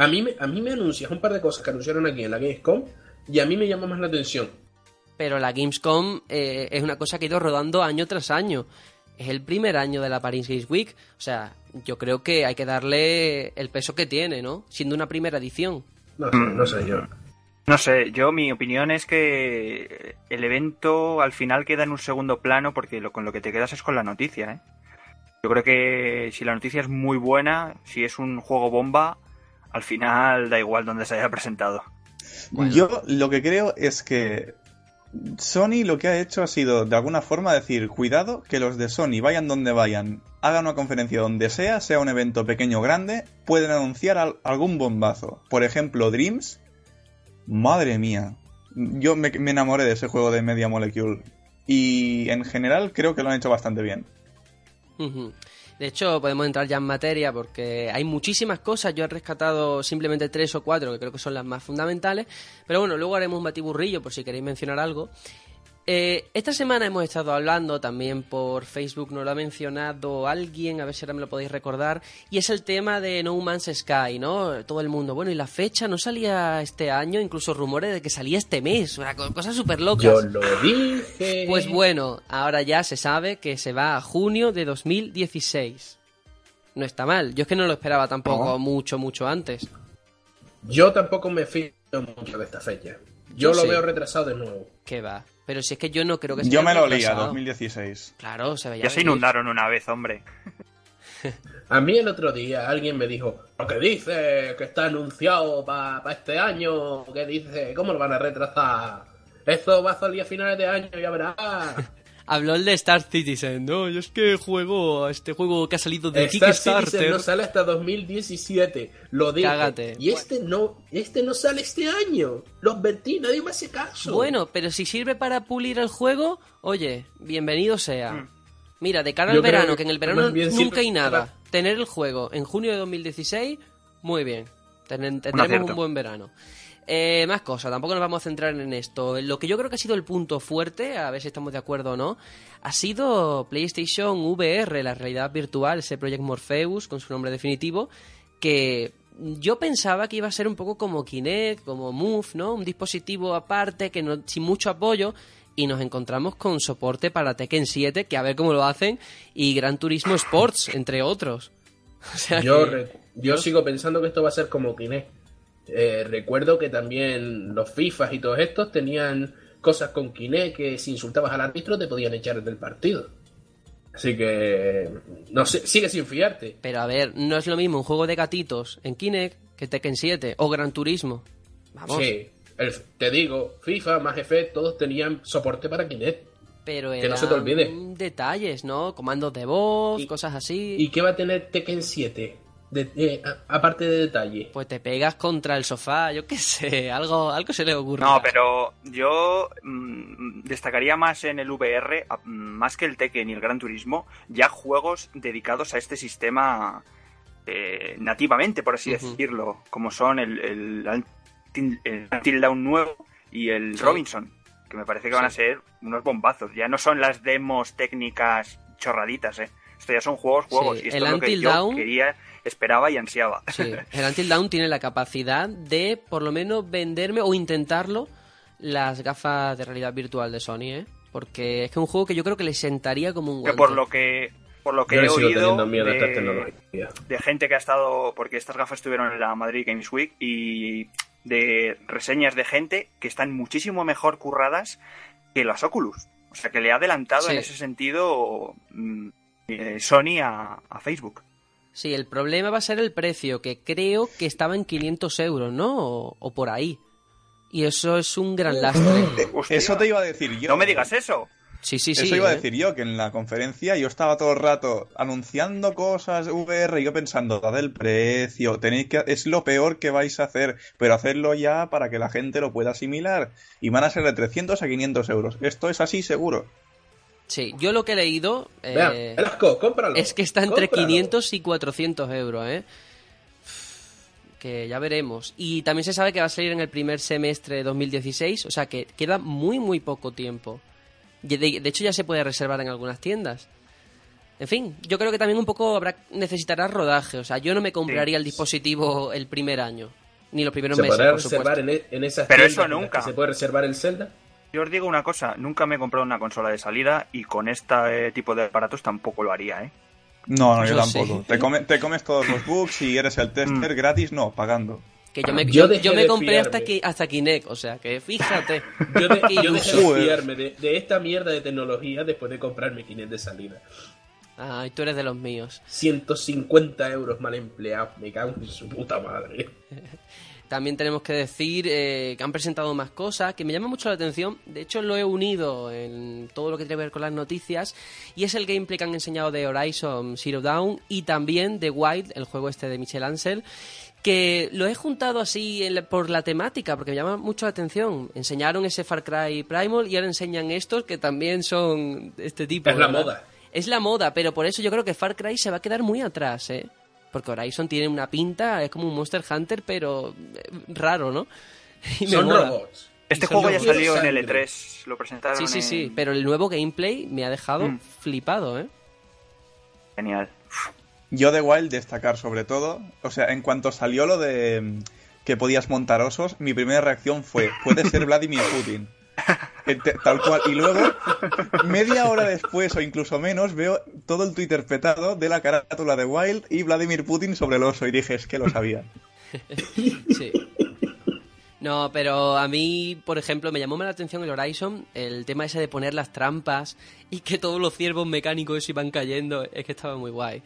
A mí, me- a mí me anuncias un par de cosas que anunciaron aquí en la Gamescom y a mí me llama más la atención. Pero la Gamescom eh, es una cosa que ha ido rodando año tras año. es el primer año de la Paris Games Week. O sea, yo creo que hay que darle el peso que tiene, ¿no? Siendo una primera edición. No sé, no sé yo. No sé, yo mi opinión es que el evento al final queda en un segundo plano porque lo, con lo que te quedas es con la noticia, ¿eh? Yo creo que si la noticia es muy buena, si es un juego bomba, al final da igual donde se haya presentado. Bueno. Yo lo que creo es que Sony lo que ha hecho ha sido de alguna forma decir, cuidado, que los de Sony vayan donde vayan, hagan una conferencia donde sea, sea un evento pequeño o grande, pueden anunciar al- algún bombazo. Por ejemplo, Dreams. Madre mía. Yo me, me enamoré de ese juego de Media Molecule. Y en general creo que lo han hecho bastante bien. De hecho, podemos entrar ya en materia porque hay muchísimas cosas. Yo he rescatado simplemente tres o cuatro que creo que son las más fundamentales. Pero bueno, luego haremos un batiburrillo por si queréis mencionar algo. Eh, esta semana hemos estado hablando, también por Facebook nos lo ha mencionado alguien, a ver si ahora me lo podéis recordar, y es el tema de No Man's Sky, ¿no? Todo el mundo, bueno, y la fecha no salía este año, incluso rumores de que salía este mes, una co- cosa súper locas. Yo lo dije. Pues bueno, ahora ya se sabe que se va a junio de 2016. No está mal. Yo es que no lo esperaba tampoco No. mucho, mucho antes. Yo tampoco me fío mucho de esta fecha. Yo Yo, lo sí. veo retrasado de nuevo. Que va. Pero si es que yo no creo que Yo esté me lo olía, retrasado. 2016. Claro, se veía. Ya se inundaron una vez, hombre. A mí el otro día alguien me dijo, lo que dice que está anunciado para este año, que dice, ¿cómo lo van a retrasar? Esto va a salir a finales de año, ya verás. Habló el de Star Citizen. No, yo es que juego a este juego que ha salido de Star Citizen Kickstarter. no sale hasta 2017, lo dije. Cágate. Y este no, este no sale este año. Lo advertí, nadie me hace caso. Bueno, pero si sirve para pulir el juego, oye, bienvenido sea. Mm. Mira, de cara al verano, que que en el verano nunca hay nada. para- Tener el juego en junio de 2016, muy bien. Ten- tendremos un buen verano. Eh, más cosas, tampoco nos vamos a centrar en esto. Lo que yo creo que ha sido el punto fuerte, a ver si estamos de acuerdo o no, ha sido PlayStation VR, la realidad virtual, ese Project Morpheus con su nombre definitivo, que yo pensaba que iba a ser un poco como Kinect, como Move, ¿no? Un dispositivo aparte, que no, sin mucho apoyo, y nos encontramos con soporte para Tekken 7, que a ver cómo lo hacen, y Gran Turismo Sports, entre otros. O sea Yo, que- yo sigo pensando que esto va a ser como Kinect. Eh, recuerdo que también los FIFAs y todos estos tenían cosas con Kinect que si insultabas al árbitro te podían echar del partido. Así que, no sé, sigue sin fiarte. Pero a ver, no es lo mismo un juego de gatitos en Kinect que Tekken 7 o Gran Turismo. Vamos. Sí, el- te digo, FIFA, más F, todos tenían soporte para Kinect. Pero Que no se te olvide. detalles, ¿no? Comandos de voz, Y- cosas así. ¿Y qué va a tener Tekken 7? De- eh, a- aparte de detalle. Pues te pegas contra el sofá, yo qué sé, algo, algo se le ocurre. No, pero yo mm, destacaría más en el VR, a- más que el Tekken y el Gran Turismo, ya juegos dedicados a este sistema eh, nativamente, por así decirlo, como son el, el, Until, el Until Dawn nuevo y el Sí. Robinson, que me parece que van a ser unos bombazos. Ya no son las demos técnicas chorraditas, ¿eh? Esto ya son juegos, juegos. Sí, y esto el es lo que Until yo Dawn- quería, esperaba y ansiaba. Sí, el Until Dawn tiene la capacidad de, por lo menos, venderme o intentarlo las gafas de realidad virtual de Sony, ¿eh? Porque es que es un juego que yo creo que le sentaría como un Que guante. por lo que por lo que Yo he oído teniendo miedo a de, esta tecnología. de gente que ha estado porque estas gafas estuvieron en la Madrid Games Week y de reseñas de gente que están muchísimo mejor curradas que las Oculus o sea que le ha adelantado Sí. en ese sentido mm, eh, Sony a, a Facebook Sí, el problema va a ser el precio, que creo que estaba en 500 euros, ¿no? O, o por ahí. Y eso es un gran lastre. Hostia, Eso te iba a decir yo. no me digas eso Sí, sí, sí. Eso iba a ¿eh? decir yo, que en la conferencia yo estaba todo el rato anunciando cosas VR y yo pensando, dad el precio, tenéis que, es lo peor que vais a hacer, pero hacerlo ya para que la gente lo pueda asimilar. Y van a ser de 300 a 500 euros. Esto es así seguro. Sí, yo lo que he leído eh, Vea, Velasco, cómpralo. es que está entre cómpralo. 500 y 400 euros, ¿eh? Que ya veremos. Y también se sabe que va a salir en el primer semestre de 2016, o sea que queda muy, muy poco tiempo. De, de hecho, ya se puede reservar en algunas tiendas. En fin, yo creo que también un poco habrá necesitará rodaje. O sea, yo no me compraría el dispositivo el primer año. Ni los primeros ¿Se meses, podrá por supuesto. reservar en, e- en esas Pero tiendas eso nunca. ¿Se puede reservar el Zelda? Yo os digo una cosa, nunca me he comprado una consola de salida y con este tipo de aparatos tampoco lo haría, ¿eh? No, no, yo Yo tampoco. sí. Te, come- te comes todos los bugs y eres el tester gratis, no, pagando. Que yo me, Yo yo, dejé yo me compré hasta, ki- hasta Kinect, o sea, que fíjate. Yo, de- yo dejé de fiarme de, de esta mierda de tecnología después de comprarme Kinect de salida. Ay, tú eres de los míos. 150 euros mal empleados, me cago en su puta madre. También tenemos que decir eh, que han presentado más cosas que me llaman mucho la atención. De hecho, lo he unido en todo lo que tiene que ver con las noticias. Y es el gameplay que han enseñado de Horizon Zero Dawn y también de Wild, el juego este de Michel Ansel. Que lo he juntado así en la- por la temática, porque me llama mucho la atención. Enseñaron ese Far Cry Primal y ahora enseñan estos que también son este tipo. Es la moda. Es la moda, pero por eso yo creo que Far Cry se va a quedar muy atrás, ¿eh? Porque Horizon tiene una pinta, es como un Monster Hunter, pero eh, raro, ¿no? Y me Son mola. robots. Este son juego ya salió en Sangre. L3, lo presentaron Sí, sí, en- sí, pero el nuevo gameplay me ha dejado Mm. flipado, ¿eh? Genial. Yo de Wild destacar sobre todo, o sea, en cuanto salió lo de mm, que podías montar osos, mi primera reacción fue, puede ser Vladimir Putin. Tal cual. Y luego, media hora después o incluso menos, veo todo el Twitter petado de la carátula de Wild y Vladimir Putin sobre el oso. Y dije, es que lo sabía. Sí. No, pero a mí, por ejemplo, me llamó más la atención el Horizon, el tema ese de poner las trampas y que todos los ciervos mecánicos se iban cayendo, es que estaba muy guay.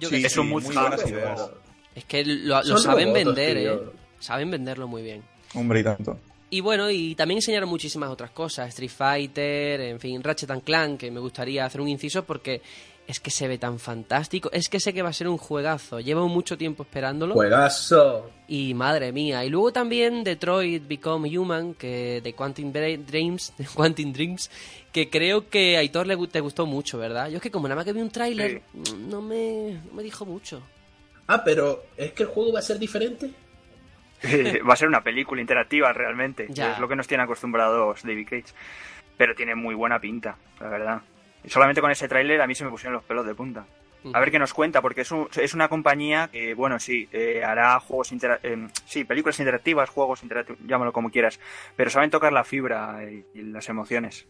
Yo Sí, es un muy muy buenas ideas. es que lo, lo Son saben vender, tío. ¿eh? Saben venderlo muy bien. Hombre, y tanto. Y bueno, y también enseñaron muchísimas otras cosas, Street Fighter, en fin, Ratchet and Clank, que me gustaría hacer un inciso porque es que se ve tan fantástico, es que sé que va a ser un juegazo, llevo mucho tiempo esperándolo Juegazo. y madre mía, y luego también Detroit Become Human, que de Quantum Dreams, de Quantum Dreams, que creo que a Aitor le te gustó mucho, ¿verdad? Yo es que como nada más que vi un tráiler, mm, no me, no me dijo mucho. Ah, pero ¿es que el juego va a ser diferente? Eh, Va a ser una película interactiva realmente. Ya. Es lo que nos tiene acostumbrados David Cage. Pero tiene muy buena pinta, la verdad. Y solamente con ese tráiler a mí se me pusieron los pelos de punta. A ver qué nos cuenta, porque es, un- es una compañía que, bueno, sí, eh, hará juegos intera- eh, sí, películas interactivas, juegos interactivos, llámalo como quieras, pero saben tocar la fibra y, y las emociones.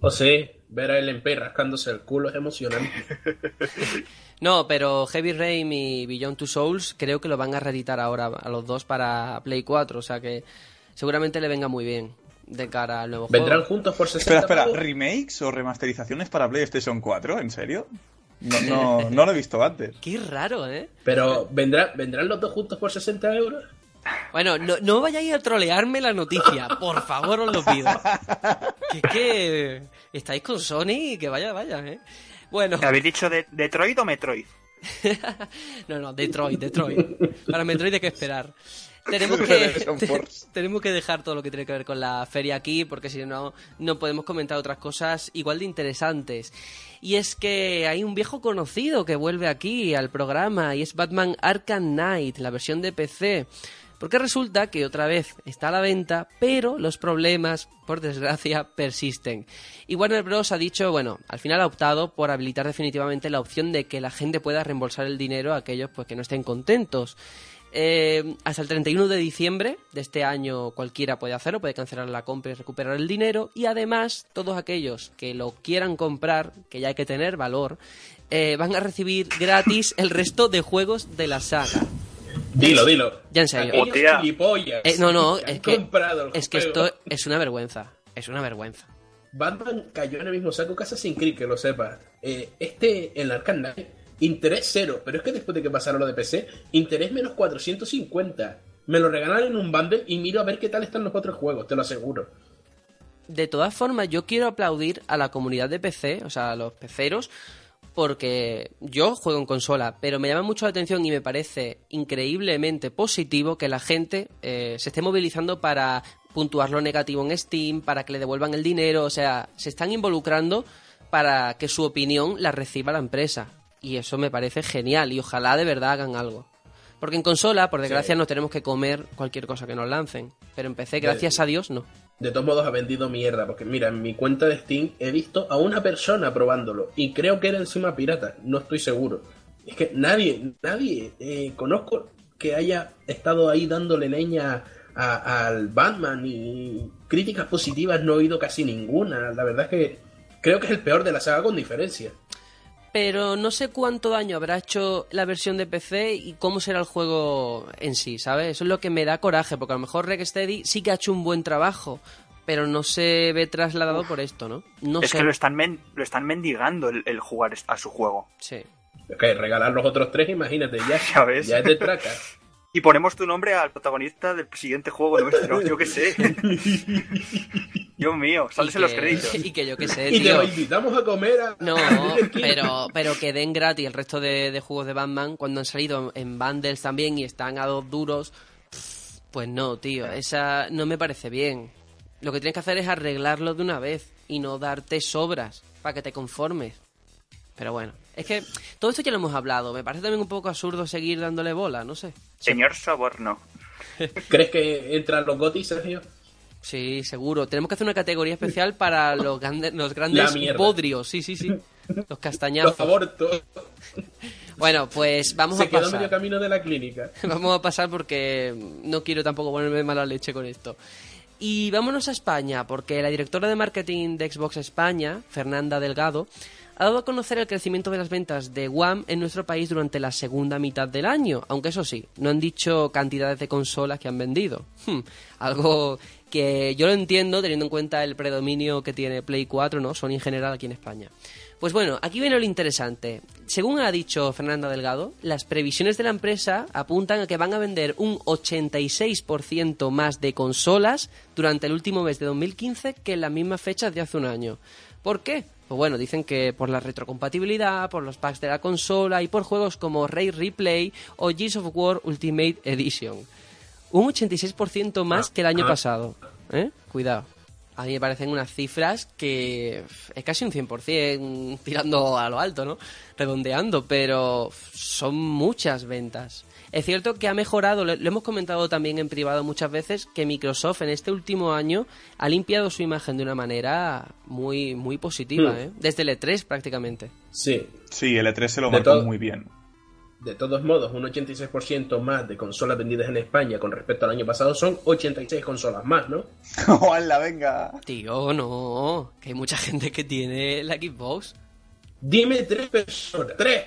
O sea, ver a LMP rascándose el culo es emocionante. No, pero Heavy Rain y Beyond Two Souls creo que lo van a reeditar ahora a los dos para Play 4, o sea que seguramente le venga muy bien de cara al nuevo ¿Vendrán juego. juntos por 60 Espera, espera? ¿remakes o remasterizaciones para PlayStation 4? ¿En serio? No, no, no lo he visto antes. Qué raro, ¿eh? Pero ¿vendrá, ¿vendrán los dos juntos por 60 euros? Bueno, no, no vayáis a trolearme la noticia, por favor os lo pido. Que es que estáis con Sony y que vaya, vaya, ¿eh? Bueno, ¿Habéis dicho de Detroit o Metroid? no, no, Detroit, Detroit. Para Metroid hay que esperar. Tenemos que, tenemos que dejar todo lo que tiene que ver con la feria aquí, porque si no, no podemos comentar otras cosas igual de interesantes. Y es que hay un viejo conocido que vuelve aquí al programa, y es Batman Arkham Knight, la versión de PC. Porque resulta que otra vez está a la venta, pero los problemas, por desgracia, persisten. Y Warner Bros. ha dicho, bueno, al final ha optado por habilitar definitivamente la opción de que la gente pueda reembolsar el dinero a aquellos pues, que no estén contentos. Eh, hasta el 31 de diciembre de este año cualquiera puede hacerlo, puede cancelar la compra y recuperar el dinero. Y además, todos aquellos que lo quieran comprar, que ya hay que tener valor, eh, van a recibir gratis el resto de juegos de la saga. Dilo, dilo. Ya en serio. Eh, no, no, es que, es que esto es una vergüenza. Es una vergüenza. Batman cayó en el mismo saco que Assassin's Creed, que lo sepas. Eh, este, el Arkham Knight, interés cero, pero es que después de que pasaron lo de PC, interés menos 450. Me lo regalaron en un bundle y miro a ver qué tal están los otros juegos, te lo aseguro. De todas formas, yo quiero aplaudir a la comunidad de PC, o sea, a los peceros, porque yo juego en consola, pero me llama mucho la atención y me parece increíblemente positivo que la gente eh, se esté movilizando para puntuar lo negativo en Steam, para que le devuelvan el dinero, o sea, se están involucrando para que su opinión la reciba la empresa. Y eso me parece genial y ojalá de verdad hagan algo. Porque en consola, por desgracia, nos tenemos que comer cualquier cosa que nos lancen. Pero en PC, gracias a Dios, no. De todos modos ha vendido mierda, porque mira, en mi cuenta de Steam he visto a una persona probándolo y creo que era encima pirata, no estoy seguro. Es que nadie, nadie eh, conozco que haya estado ahí dándole leña a- al Batman y críticas positivas no he oído casi ninguna. La verdad es que creo que es el peor de la saga con diferencia. Pero no sé cuánto daño habrá hecho la versión de PC y cómo será el juego en sí, ¿sabes? Eso es lo que me da coraje, porque a lo mejor Rocksteady sí que ha hecho un buen trabajo, pero no se ve trasladado por esto, ¿no? No es sé. que lo están, men- lo están mendigando el, el jugar a su juego. Sí. Es que regalar los otros tres, imagínate, ya, Ya ves. ya es de traca. Y ponemos tu nombre al protagonista del siguiente juego nuestro, yo qué sé. Dios mío, sales Y en los créditos. Y que yo qué sé, y te tío. lo invitamos a comer a... No, pero, pero que den gratis el resto de, de juegos de Batman cuando han salido en bundles también y están a dos duros. Pues no, tío, esa no me parece bien. Lo que tienes que hacer es arreglarlo de una vez y no darte sobras para que te conformes. Pero bueno, es que todo esto ya lo hemos hablado. Me parece también un poco absurdo seguir dándole bola, no sé. Señor Soborno. ¿Crees que entran los gotis, Sergio? Sí, seguro. Tenemos que hacer una categoría especial para los, grandes los grandes bodrios. Sí, sí, sí. Los Los castañazos. abortos. Bueno, pues vamos Se a quedó pasar. medio camino de la clínica. Vamos a pasar porque no quiero tampoco ponerme mala leche con esto. Y vámonos a España, porque la directora de marketing de Xbox España, Fernanda Delgado, ha dado a conocer el crecimiento de las ventas de One en nuestro país durante la segunda mitad del año, aunque eso sí, no han dicho cantidades de consolas que han vendido. Hmm, algo que yo lo entiendo teniendo en cuenta el predominio que tiene Play 4, ¿no? Sony en general aquí en España. Pues bueno, aquí viene lo interesante. Según ha dicho Fernanda Delgado, las previsiones de la empresa apuntan a que van a vender un 86% más de consolas durante el último mes de 2015 que en las mismas fechas de hace un año. ¿Por qué? Pues bueno, dicen que por la retrocompatibilidad, por los packs de la consola y por juegos como Ray Replay o Gears of War Ultimate Edition. Un 86% más que el año ah. pasado. ¿eh? Cuidado. A mí me parecen unas cifras que es casi un 100% tirando a lo alto, ¿no? Redondeando, pero son muchas ventas. Es cierto que ha mejorado, lo, hemos comentado también en privado muchas veces, que Microsoft en este último año ha limpiado su imagen de una manera muy, muy positiva, Hmm. ¿eh? Desde el E3 prácticamente. Sí. Sí, el E3 se lo De marcó todo- muy bien. De todos modos, un 86% más de consolas vendidas en España con respecto al año pasado son 86 consolas más, ¿no? ¡Hola, venga! Tío, no, que hay mucha gente que tiene la Xbox. Dime tres personas. ¡Tres!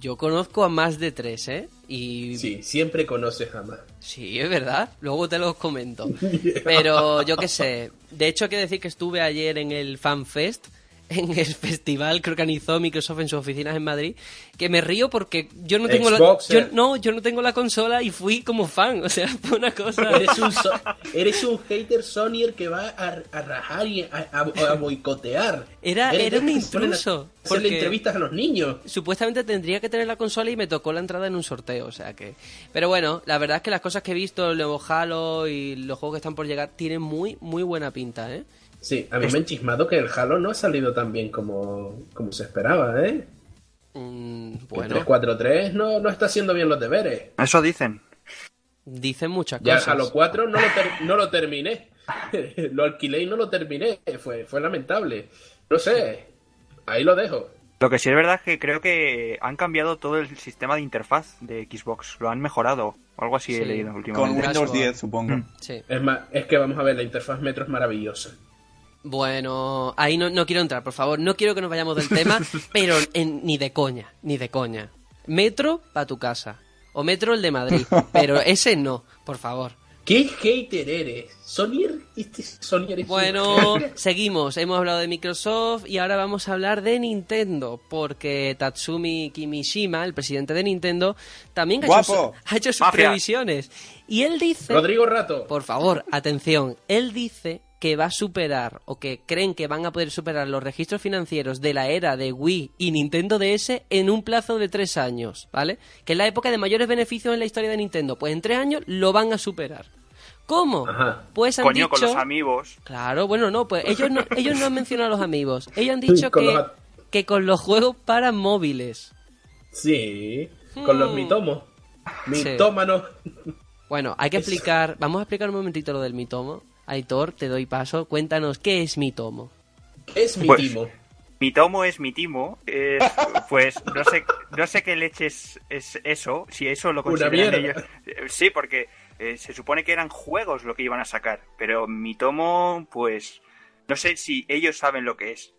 Yo conozco a más de tres, ¿eh? Y Sí, siempre conoces a más. Sí, es verdad. Luego te los comento. Pero yo qué sé. De hecho, hay que decir que estuve ayer en el FanFest, en el festival que organizó Microsoft en sus oficinas en Madrid, que me río porque yo no tengo Xbox, la, yo, eh. no, yo no tengo la consola y fui como fan. O sea, fue una cosa. Eres un, so- eres un hater Sonyer que va a, a rajar y a, a- a boicotear. Era- era un intruso, Hacerle entrevistas a los niños. Supuestamente tendría que tener la consola y me tocó la entrada en un sorteo, o sea que... Pero bueno, la verdad es que las cosas que he visto, el nuevo Halo y los juegos que están por llegar, tienen muy, muy buena pinta, ¿eh? Sí, a mí me han chismado que el Halo no ha salido tan bien como, como se esperaba, ¿eh? Mm, bueno, 343 no, no está haciendo bien los deberes. Eso dicen. dicen muchas Ya el cosas. Halo 4 no lo, ter- no lo terminé. lo alquilé y no lo terminé. Fue, fue lamentable. No sé. Ahí lo dejo. Lo que sí es verdad es que creo que han cambiado todo el sistema de interfaz de Xbox. Lo han mejorado. O algo así Sí. he leído Con últimamente. Dashboard. Windows 10, supongo. Mm. Sí. Es más, es que vamos a ver, la interfaz Metro es maravillosa. Bueno, ahí no, no quiero entrar, por favor. No quiero que nos vayamos del tema, pero en- ni de coña, ni de coña. Metro para tu casa. O Metro el de Madrid. Pero ese no, por favor. ¿Qué hater eres? ¿Sonyer? Este Sonyer es Bueno, seguimos. Hemos hablado de Microsoft y ahora vamos a hablar de Nintendo, porque Tatsumi Kimishima, el presidente de Nintendo, también ha hecho, sus Mafia. previsiones. Y él dice... Rodrigo Rato. Por favor, atención. Él dice que va a superar o que creen que van a poder superar los registros financieros de la era de Wii y Nintendo DS en un plazo de tres años, ¿vale? Que es la época de mayores beneficios en la historia de Nintendo. Pues en tres años lo van a superar. ¿Cómo? Ajá. Pues han Coño, dicho... con los amigos. Claro, bueno, no, pues ellos no, ellos no han mencionado a los amigos. Ellos han dicho Con que, los que con los juegos para móviles. Sí, con los Hmm. mitomos. Mitómanos. Bueno, hay que explicar, vamos a explicar un momentito lo del mitomo. Aitor, te doy paso, cuéntanos qué es mitomo. ¿Qué es mi Pues- timo? Mi tomo es mi timo. es, pues no sé, no sé qué leche es, es eso. Si eso lo consideran ellos. Sí, porque Eh, se supone que eran juegos lo que iban a sacar, pero mi tomo, pues no sé si ellos saben lo que es.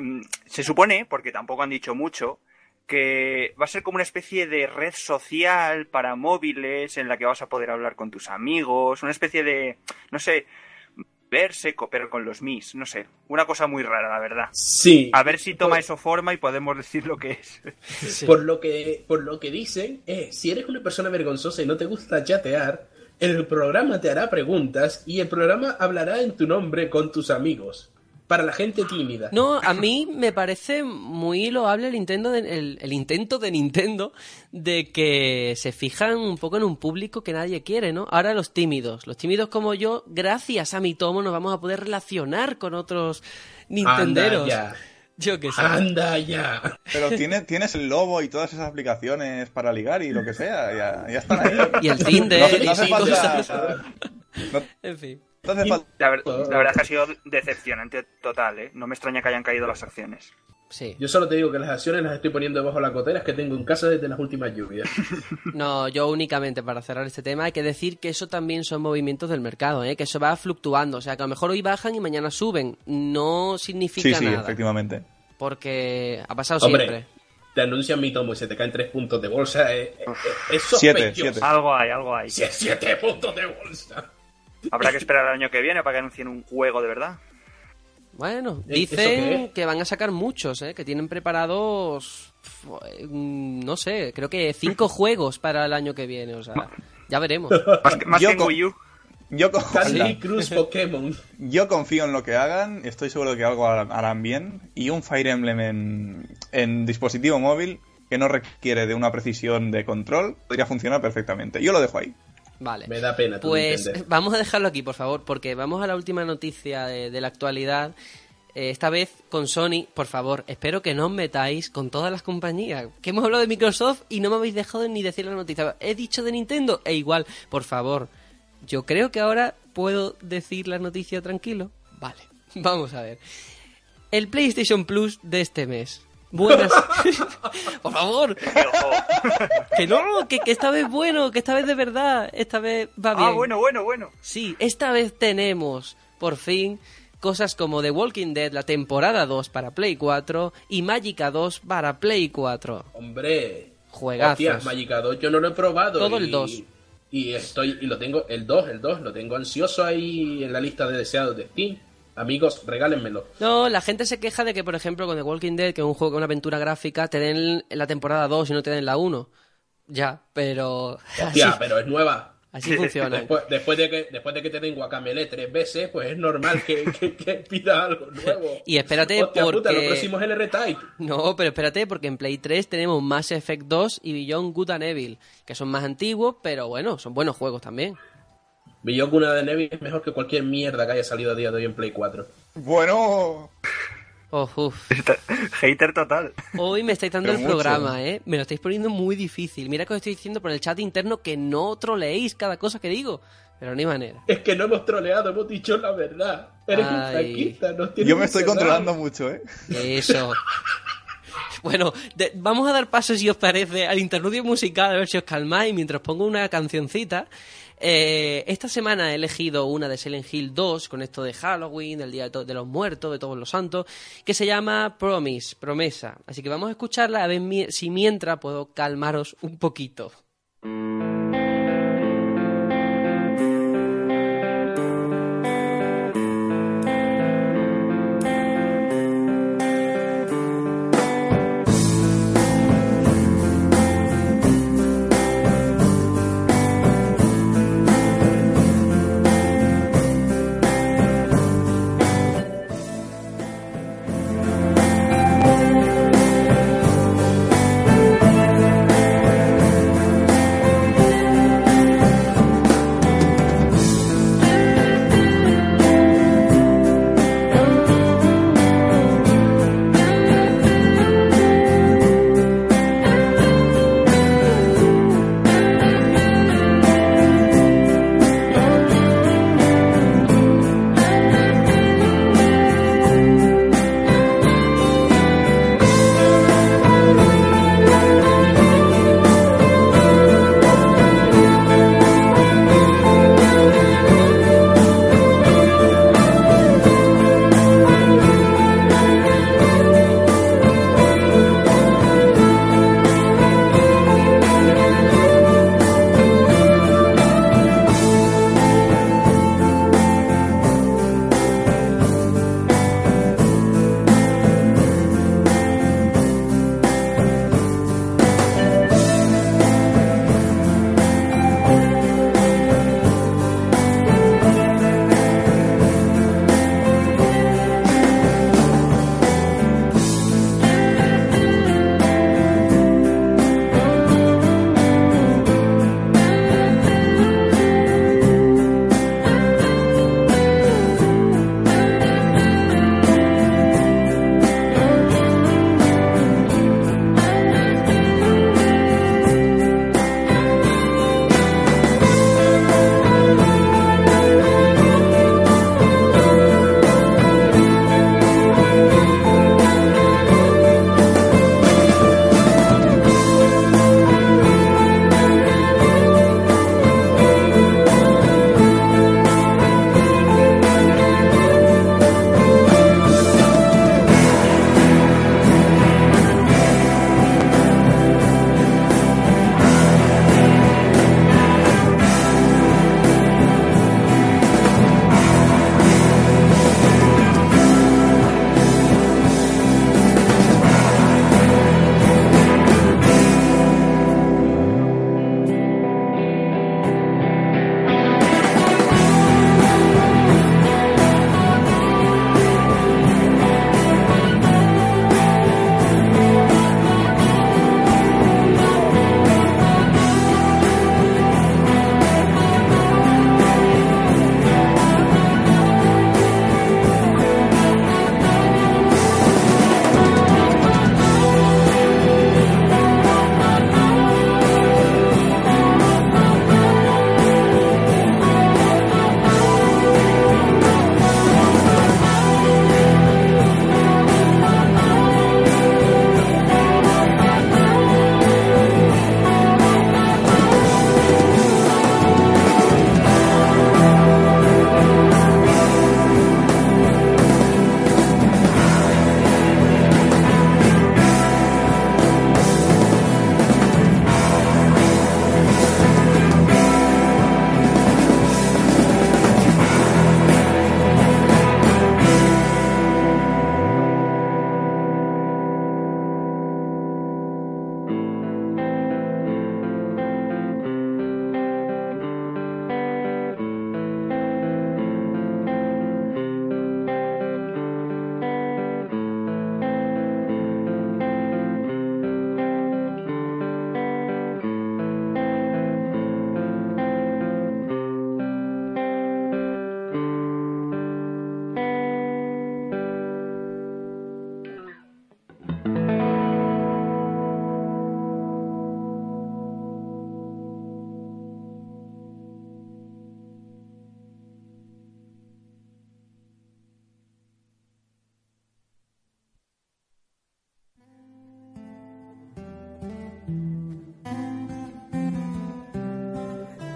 Mm, Se supone, porque tampoco han dicho mucho, que va a ser como una especie de red social para móviles en la que vas a poder hablar con tus amigos, una especie de, no sé, verse, pero con los mis, no sé, una cosa muy rara, la verdad. Sí. A ver si toma Por- eso forma y podemos decir lo que es. Sí. Por lo que, por lo que dicen, eh, si eres una persona vergonzosa y no te gusta chatear, el programa te hará preguntas y el programa hablará en tu nombre con tus amigos. Para la gente tímida. No, a mí me parece muy loable el intento de, el, el intento de Nintendo de que se fijan un poco en un público que nadie quiere, ¿no? Ahora los tímidos, los tímidos como yo, gracias a mi tomo nos vamos a poder relacionar con otros nintenderos. Anda ya. Yo qué sé. Anda ya. Pero tiene- tienes el lobo y todas esas aplicaciones para ligar y lo que sea, ya, ya están ahí. Y el Tinder No, no hace y falta- cosas. No, En fin. Falta- La, ver- la verdad es que ha sido decepcionante total, ¿eh? No me extraña que hayan caído las acciones. Sí. Yo solo te digo que las acciones las estoy poniendo debajo de las goteras que tengo en casa desde las últimas lluvias. No, yo únicamente para cerrar este tema hay que decir que eso también son movimientos del mercado, ¿eh? que eso va fluctuando, o sea que a lo mejor hoy bajan y mañana suben, no significa Sí, sí, nada, efectivamente. porque ha pasado Hombre, siempre. te anuncian mi tomo y se te caen tres puntos de bolsa. eh, eh, eh, es Siete, sospechoso. siete. Algo hay, algo hay. Siete puntos de bolsa. Habrá que esperar al año que viene para que anuncien un juego de verdad. Bueno, ¿Eh, eso dicen que van a sacar muchos, ¿eh? que tienen preparados, mm, no sé, creo que cinco juegos para el año que viene, o sea, ya veremos. Más que, más Yo que en con- Wii U. Yo, con- Candy Cruz Pokémon. yo confío en lo que hagan, estoy seguro de que algo harán harán bien. Y un Fire Emblem en, en dispositivo móvil que no requiere de una precisión de control podría funcionar perfectamente. Yo lo dejo ahí. Vale. Me da pena. Pues vamos a dejarlo aquí, por favor, porque vamos a la última noticia de, de la actualidad. Eh, esta vez con Sony, por favor, espero que no os metáis con todas las compañías. Que hemos hablado de Microsoft y no me habéis dejado ni decir la noticia. He dicho de Nintendo e igual, por favor. Yo creo que ahora puedo decir la noticia tranquilo. Vale, vamos a ver. El PlayStation Plus de este mes. Buenas. por favor, que no, que, que esta vez bueno, que esta vez de verdad, esta vez va bien. Ah, bueno, bueno, bueno. Sí, esta vez tenemos, por fin, cosas como The Walking Dead, la temporada 2 para Play 4 y Magica 2 para Play 4. Hombre. Juegazos. Hostias, Magica 2 yo no lo he probado. Todo y- el 2. Y estoy y lo tengo, el 2, el 2, lo tengo ansioso ahí en la lista de deseados de Steam. Amigos, regálenmelo. No, la gente se queja de que, por ejemplo, con The Walking Dead, que es un juego con una aventura gráfica, te den la temporada 2 y no te den la 1. Ya, pero Hostia, así, pero es nueva. así funciona. Después, después de que, después de que te den Guacamele tres veces, pues es normal que, que, que pida algo nuevo. Y espérate, Hostia puta, porque- lo próximo es el R-Type. No, pero espérate, porque en Play 3 tenemos Mass Effect 2 y Beyond Good and Evil, que son más antiguos, pero bueno, son buenos juegos también. Beyond Good and Evil es mejor que cualquier mierda que haya salido a día de hoy en Play 4. Bueno, Oh, uf. Hater total. Hoy me estáis dando Pero el mucho. programa, ¿eh? Me lo estáis poniendo muy difícil. Mira que os estoy diciendo por el chat interno que no troleéis cada cosa que digo. Pero ni manera. Es que no hemos troleado, hemos dicho la verdad. Eres un Ay. franquista, nos tienes yo me estoy controlando mucho, ¿eh? Eso. Bueno, de- vamos a dar paso, si os parece, al interludio musical, a ver si os calmáis mientras pongo una cancioncita. Eh, esta semana he elegido una de Silent Hill 2, con esto de Halloween, del Día de, los Muertos, de todos los santos, que se llama Promise, promesa. Así que vamos a escucharla a ver si mientras puedo calmaros un poquito.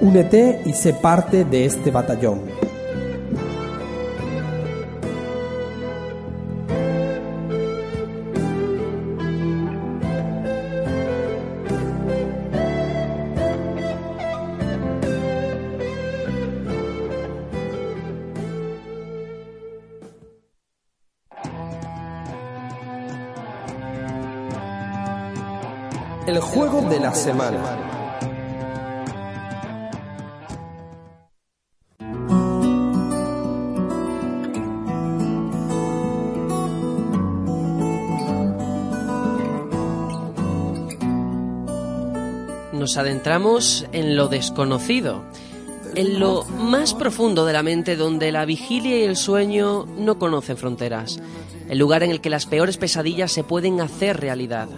Únete y sé parte de este batallón. El juego de la semana. Nos adentramos en lo desconocido, en lo más profundo de la mente donde la vigilia y el sueño no conocen fronteras, el lugar en el que las peores pesadillas se pueden hacer realidad.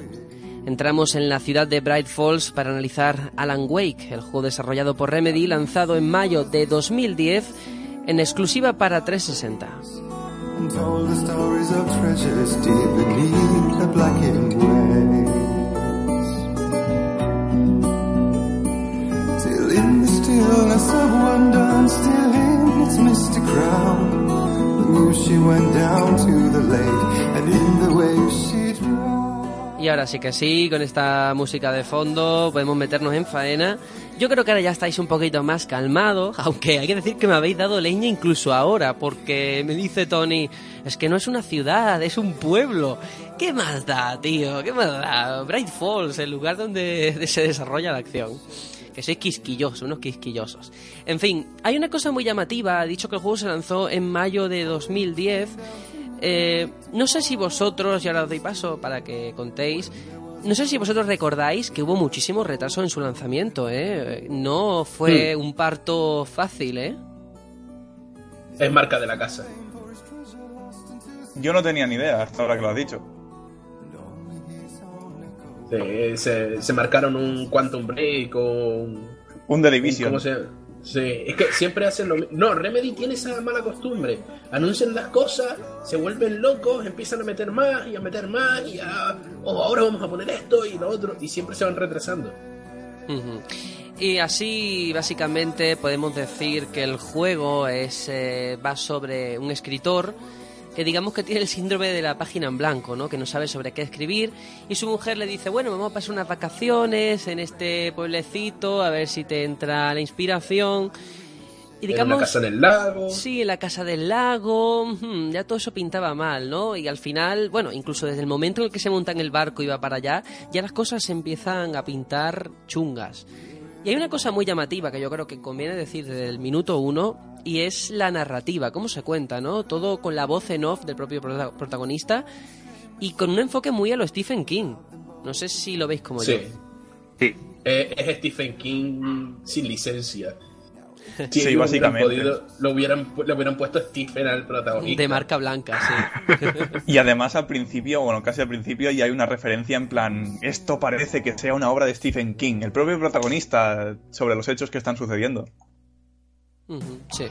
Entramos en la ciudad de Bright Falls para analizar Alan Wake, el juego desarrollado por Remedy lanzado en mayo de 2010 en exclusiva para 360. Stillness of wonder still in its crown, moon she went down to the lake, and in the waves. Y ahora sí que sí, con esta música de fondo podemos meternos en faena. Yo creo que ahora ya estáis un poquito más calmados, aunque hay que decir que me habéis dado leña incluso ahora, porque me dice Tony, es que no es una ciudad, es un pueblo. ¿Qué más da, tío? ¿Qué más da? Bright Falls, el lugar donde se desarrolla la acción. Que sois quisquillosos, unos quisquillosos. En fin, hay una cosa muy llamativa, ha dicho que el juego se lanzó en mayo de 2010 eh, no sé si vosotros, y ahora os doy paso para que contéis, no sé si vosotros recordáis que hubo muchísimo retraso en su lanzamiento, ¿eh? No fue un parto fácil, ¿eh? Es marca de la casa. Yo no tenía ni idea hasta ahora que lo has dicho. Sí, se, se marcaron un Quantum Break o un, Un The Division. ¿Cómo se Sí, es que siempre hacen lo mismo. No, Remedy tiene esa mala costumbre. Anuncian las cosas, se vuelven locos, empiezan a meter más y a meter más y a. Oh, ahora vamos a poner esto y lo otro. Y siempre se van retrasando. Y así, básicamente, podemos decir que el juego es eh, va sobre un escritor que digamos que tiene el síndrome de la página en blanco, ¿no? Que no sabe sobre qué escribir y su mujer le dice, bueno, vamos a pasar unas vacaciones en este pueblecito a ver si te entra la inspiración. Y En digamos, una casa en el lago. Sí, en la casa del lago, ya todo eso pintaba mal, ¿no? Y al final, bueno, incluso desde el momento en el que se monta en el barco y va para allá, ya las cosas se empiezan a pintar chungas. Hay una cosa muy llamativa que yo creo que conviene decir desde el minuto uno, y es la narrativa, cómo se cuenta, ¿no? Todo con la voz en off del propio prota- protagonista y con un enfoque muy a lo Stephen King. No sé si lo veis como yo. Sí. Eh, es Stephen King sin licencia. Sí, básicamente. podido- lo hubieran, le hubieran puesto Stephen al protagonista. De marca blanca, sí. Y además al principio, bueno, casi al principio ya hay una referencia en plan, esto parece que sea una obra de Stephen King, el propio protagonista, sobre los hechos que están sucediendo. Sí.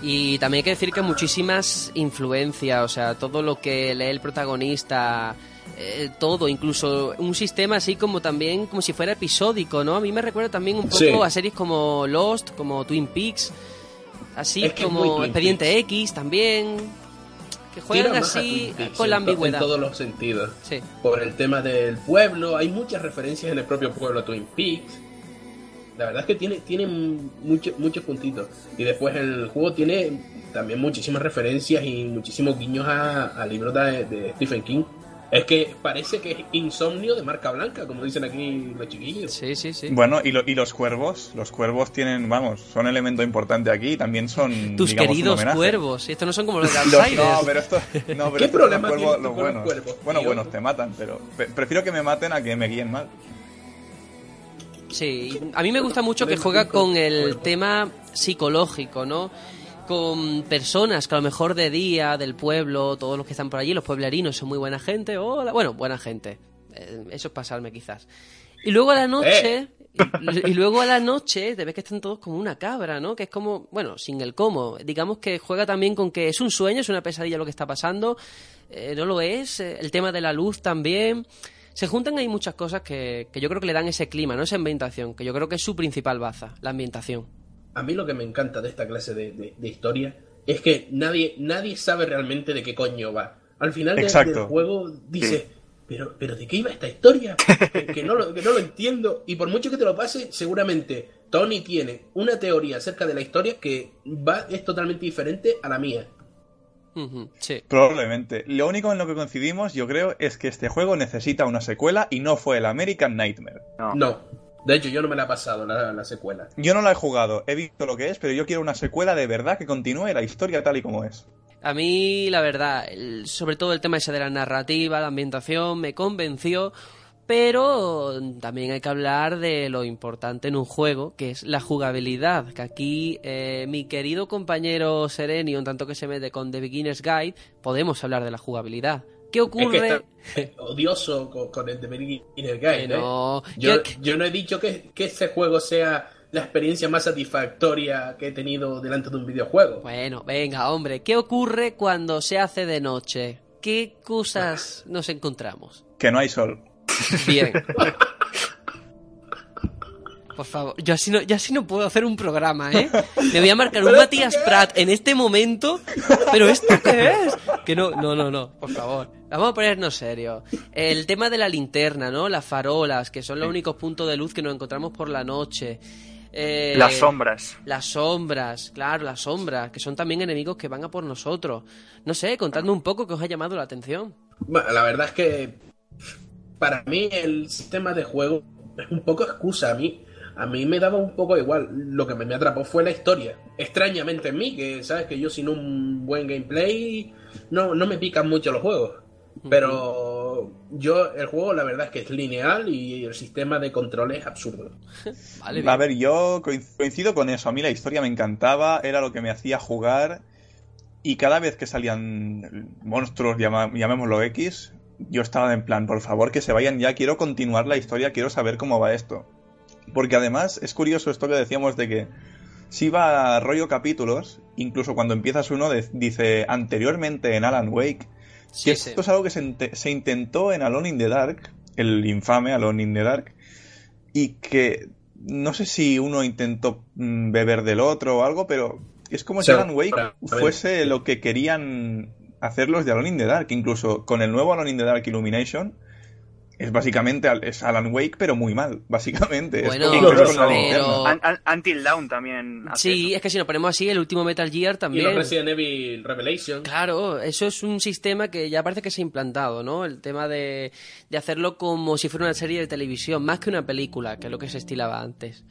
Y también hay que decir que muchísimas influencias, o sea, todo lo que lee el protagonista, eh, todo, incluso un sistema así como también, como si fuera episódico, ¿no? A mí me recuerda también un poco Sí. a series como Lost, como Twin Peaks, así Es que como Expediente. X también, que juegan así Peaks con la ambigüedad. En todos los sentidos. Sí. Por el tema del pueblo, hay muchas referencias en el propio pueblo a Twin Peaks. La verdad es que tiene, tiene mucho- muchos puntitos. Y después el juego tiene también muchísimas referencias y muchísimos guiños a, a libros de, de Stephen King. Es que parece que es insomnio de marca blanca, como dicen aquí los chiquillos. Sí, sí, sí. Bueno, y, lo- y los cuervos, los cuervos tienen, vamos, son elemento importante aquí, también son, Tus digamos, un queridos homenaje. cuervos, y estos no son como los de Los- Outsiders. no, pero esto, no, pero ¿Qué estos son problema cuervos, los con los buenos. cuervos, bueno, buenos te matan, pero pre- prefiero que me maten a que me guíen mal. Sí, a mí me gusta mucho que juega con el tema psicológico, ¿no? Con personas que a lo mejor de día, del pueblo, todos los que están por allí, los pueblerinos son muy buena gente, hola, bueno, buena gente. Eh, Eso es pasarme quizás. Y luego a la noche, y, y luego a la noche te ves que están todos como una cabra, ¿no? Que es como, bueno, sin el cómo. Digamos que juega también con que es un sueño, es una pesadilla lo que está pasando, eh, no lo es, eh, el tema de la luz también. Se juntan ahí muchas cosas que, que yo creo que le dan ese clima, ¿no? Esa ambientación, que yo creo que es su principal baza, la ambientación. A mí lo que me encanta de esta clase de, de- de historia es que nadie, nadie sabe realmente de qué coño va. Al final de- del juego dice, pero, pero ¿de qué iba esta historia? que, que no lo, que no lo entiendo. Y por mucho que te lo pase, seguramente Tony tiene una teoría acerca de la historia que va, es totalmente diferente a la mía. Sí. Probablemente. Lo único en lo que coincidimos, yo creo, es que este juego necesita una secuela y no fue el American Nightmare. No. No. De hecho, yo no me la he pasado la, la secuela. Yo no la he jugado, he visto lo que es, pero yo quiero una secuela de verdad que continúe la historia tal y como es. A mí, la verdad, el- sobre todo el tema ese de la narrativa, la ambientación, me convenció, pero también hay que hablar de lo importante en un juego, que es la jugabilidad, que aquí eh, mi querido compañero Serenio, en tanto que se mete con The Beginner's Guide, podemos hablar de la jugabilidad. ¿Qué Es ocurre? que está odioso con, con el de Beginner Guide. Que ¿eh? no. Yo, ¿Qué- yo no he dicho que, que este juego sea la experiencia más satisfactoria que he tenido delante de un videojuego. Bueno, venga, hombre, ¿qué ocurre cuando se hace de noche? ¿Qué cosas nos encontramos? Que no hay sol. Bien. Por favor, yo así no, yo así no puedo hacer un programa, ¿eh? Me voy a marcar un ¿Pero Matías esto qué Prat en este momento, pero ¿esto qué es? Que no, no, no, no, por favor. Vamos a ponernos serios. El tema de la linterna, ¿no? Las farolas, que son los únicos puntos de luz que nos encontramos por la noche. Eh, Las sombras. Las sombras, claro, las sombras, que son también enemigos que van a por nosotros. No sé, contadme un poco que os ha llamado la atención. Bueno, la verdad es que para mí el sistema de juego es un poco excusa. A mí, a mí me daba un poco igual. Lo que me, me atrapó fue la historia. Extrañamente en mí, que sabes que yo sin un buen gameplay no, no me pican mucho los juegos. Pero yo, el juego, la verdad es que es lineal y el sistema de control es absurdo. Vale, A ver, yo coin- coincido con eso. A mí la historia me encantaba, era lo que me hacía jugar. Y cada vez que salían monstruos, llamémoslo X, yo estaba en plan, por favor, que se vayan ya, quiero continuar la historia, quiero saber cómo va esto. Porque además es curioso esto que decíamos de que si va a rollo capítulos, incluso cuando empiezas uno de- dice anteriormente en Alan Wake, Sí, que sí. esto es algo que se, inte- se intentó en Alone in the Dark, el infame Alone in the Dark, y que no sé si uno intentó mm, beber del otro o algo, pero es como si Alan Wake fuese lo que querían hacer los de Alone in the Dark. Incluso con el nuevo Alone in the Dark Illumination, es básicamente al- es Alan Wake, pero muy mal, básicamente. Es Bueno, con la pero- Until Dawn también hace Sí, eso. es que si nos ponemos así, el último Metal Gear Y también. los Resident Evil Revelation. Claro, eso es un sistema que ya parece que se ha implantado, ¿no? El tema de, de hacerlo como si fuera una serie de televisión, más que una película, que es lo que se estilaba antes.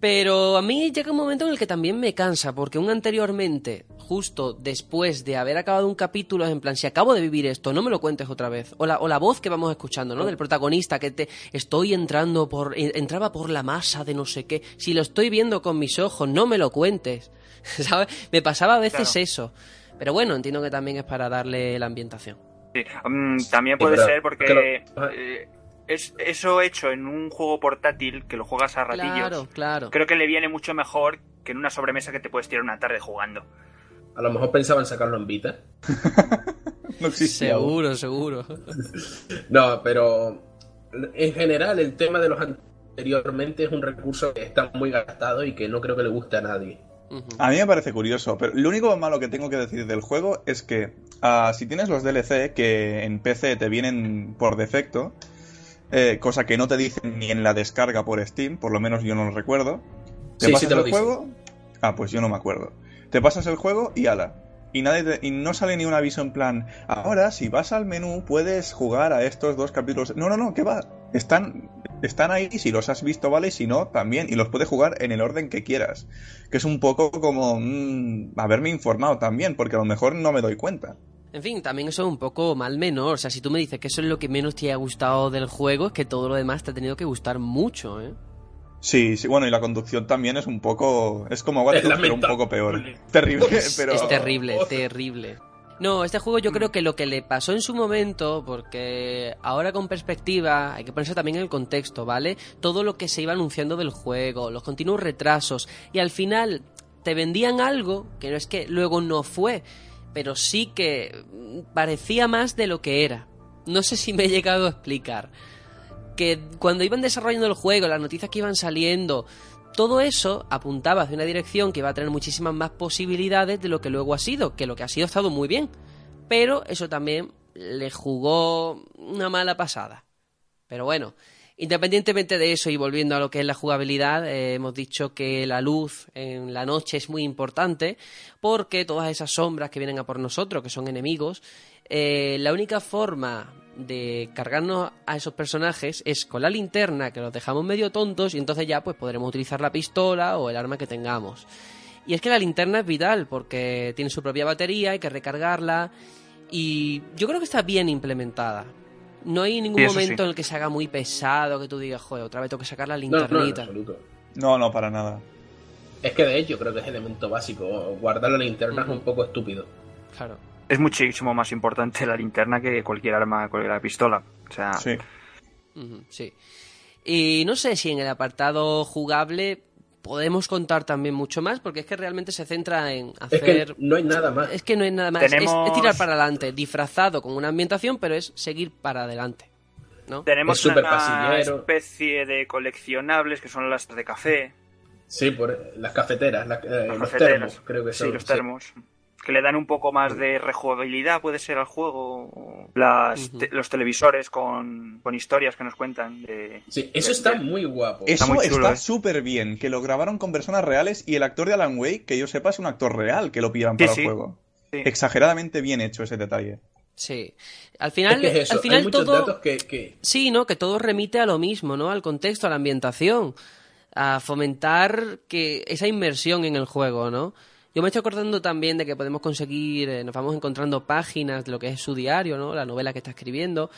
Pero a mí llega un momento en el que también me cansa, porque un anteriormente, justo después de haber acabado un capítulo, es en plan, si acabo de vivir esto, no me lo cuentes otra vez. O la, o la voz que vamos escuchando, ¿no? Del protagonista, que te estoy entrando por, en- entraba por la masa de no sé qué. Si lo estoy viendo con mis ojos, no me lo cuentes. ¿Sabes? Me pasaba a veces Claro. eso. Pero bueno, entiendo que también es para darle la ambientación. Sí, mm, también puede pero- ser porque pero- eh, es eso hecho en un juego portátil que lo juegas a ratillos. Claro, claro. Creo que le viene mucho mejor que en una sobremesa que te puedes tirar una tarde jugando. A lo mejor pensaban sacarlo en Vita. No existía aún. Seguro, seguro. No, pero en general el tema de los anteriormente es un recurso que está muy gastado y que no creo que le guste a nadie. A mí me parece curioso, pero lo único malo que tengo que decir del juego es que ah, si tienes los DLC que en PC te vienen por defecto, eh, cosa que no te dicen ni en la descarga por Steam, por lo menos yo no lo recuerdo, te Sí, sí pasas te lo el juego, ah, pues yo no me acuerdo, te pasas el juego y ala. Y, nadie te- y no sale ni un aviso en plan, ahora si vas al menú puedes jugar a estos dos capítulos. No, no, no, ¿qué va? Están, están ahí, si los has visto, vale, y si no, también. Y los puedes jugar en el orden que quieras. Que es un poco como mm, haberme informado también, porque a lo mejor no me doy cuenta. En fin, también eso es un poco mal menor. O sea, si tú me dices que eso es lo que menos te ha gustado del juego, es que todo lo demás te ha tenido que gustar mucho, ¿eh? Sí, sí, bueno, y la conducción también es un poco. Es como Watch pero un poco peor. Terrible, pero. Es terrible, terrible. No, este juego yo creo que lo que le pasó en su momento, porque ahora con perspectiva hay que ponerse también en el contexto, ¿vale? Todo lo que se iba anunciando del juego, los continuos retrasos, y al final te vendían algo que no es que luego no fue, pero sí que parecía más de lo que era. No sé si me he llegado a explicar. Que cuando iban desarrollando el juego, las noticias que iban saliendo, todo eso apuntaba hacia una dirección que iba a tener muchísimas más posibilidades de lo que luego ha sido, que lo que ha sido ha estado muy bien. Pero eso también le jugó una mala pasada. Pero bueno, independientemente de eso y volviendo a lo que es la jugabilidad, eh, hemos dicho que la luz en la noche es muy importante porque todas esas sombras que vienen a por nosotros, que son enemigos, eh, la única forma de cargarnos a esos personajes es con la linterna, que los dejamos medio tontos y entonces ya pues podremos utilizar la pistola o el arma que tengamos. Y es que la linterna es vital porque tiene su propia batería, hay que recargarla y yo creo que está bien implementada. No hay ningún momento sí. en el que se haga muy pesado, que tú digas, joder, otra vez tengo que sacar la No, no, linternita. absoluto. No, no, para nada. Es que de hecho creo que es elemento básico. Guardar la linterna es un poco estúpido. Claro. Es muchísimo más importante la linterna que cualquier arma, cualquier pistola. O sea, Sí. Sí. Y no sé si en el apartado jugable podemos contar también mucho más, porque es que realmente se centra en Es hacer... que no hay nada más. Es que no es nada más. Es- Tenemos- Es, tirar para adelante, disfrazado con una ambientación, pero es seguir para adelante. ¿no? tenemos Es una pasillero. especie de coleccionables que son las de café, Sí, por las cafeteras, la- eh, las los cafeteras. termos, creo que sí, son. los termos. Que le dan un poco más de rejugabilidad, puede ser al juego. Las, te- los televisores con, con historias que nos cuentan. De, Sí, eso de- está de- muy guapo. Eso está ¿eh? súper bien, que lo grabaron con personas reales y el actor de Alan Wake, que yo sepa, es un actor real que lo pillan Sí, para sí. el juego. Sí. Exageradamente bien hecho ese detalle. Sí. Al final, Es que es eso, al hay final muchos todo... datos que, que- Sí, ¿no? Que todo remite a lo mismo, ¿no? Al contexto, a la ambientación, a fomentar que esa inmersión en el juego, ¿no? Yo me estoy acordando también de que podemos conseguir, eh, nos vamos encontrando páginas de lo que es su diario, ¿no? La novela que está escribiendo.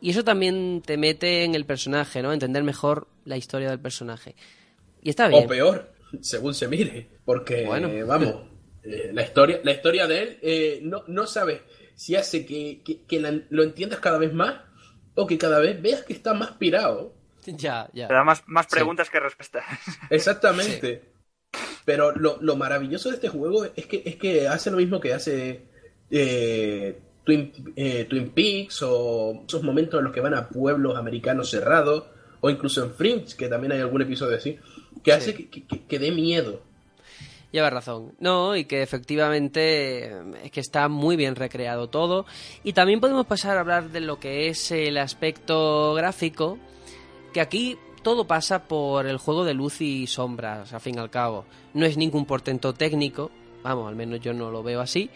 Y eso también te mete en el personaje, ¿no? Entender mejor la historia del personaje. Y está bien. o peor, según se mire, porque Bueno. eh, vamos, eh, la historia, la historia de él eh, no, no sabes si hace que, que- que la- lo entiendas cada vez más o que cada vez veas que está más pirado. Ya, ya. Te da más, más Sí. preguntas que respuestas. Exactamente. Pero lo, lo maravilloso de este juego es que, es que hace lo mismo que hace eh, Twin, eh, Twin Peaks o esos momentos en los que van a pueblos americanos cerrados o incluso en Fringe, que también hay algún episodio así, que hace que, que- que- que dé miedo. Lleva razón. No, y que efectivamente eh, es que está muy bien recreado todo. Y también podemos pasar a hablar de lo que es el aspecto gráfico, que aquí todo pasa por el juego de luz y sombras, al fin y al cabo. No es ningún portento técnico, vamos, al menos yo no lo veo así,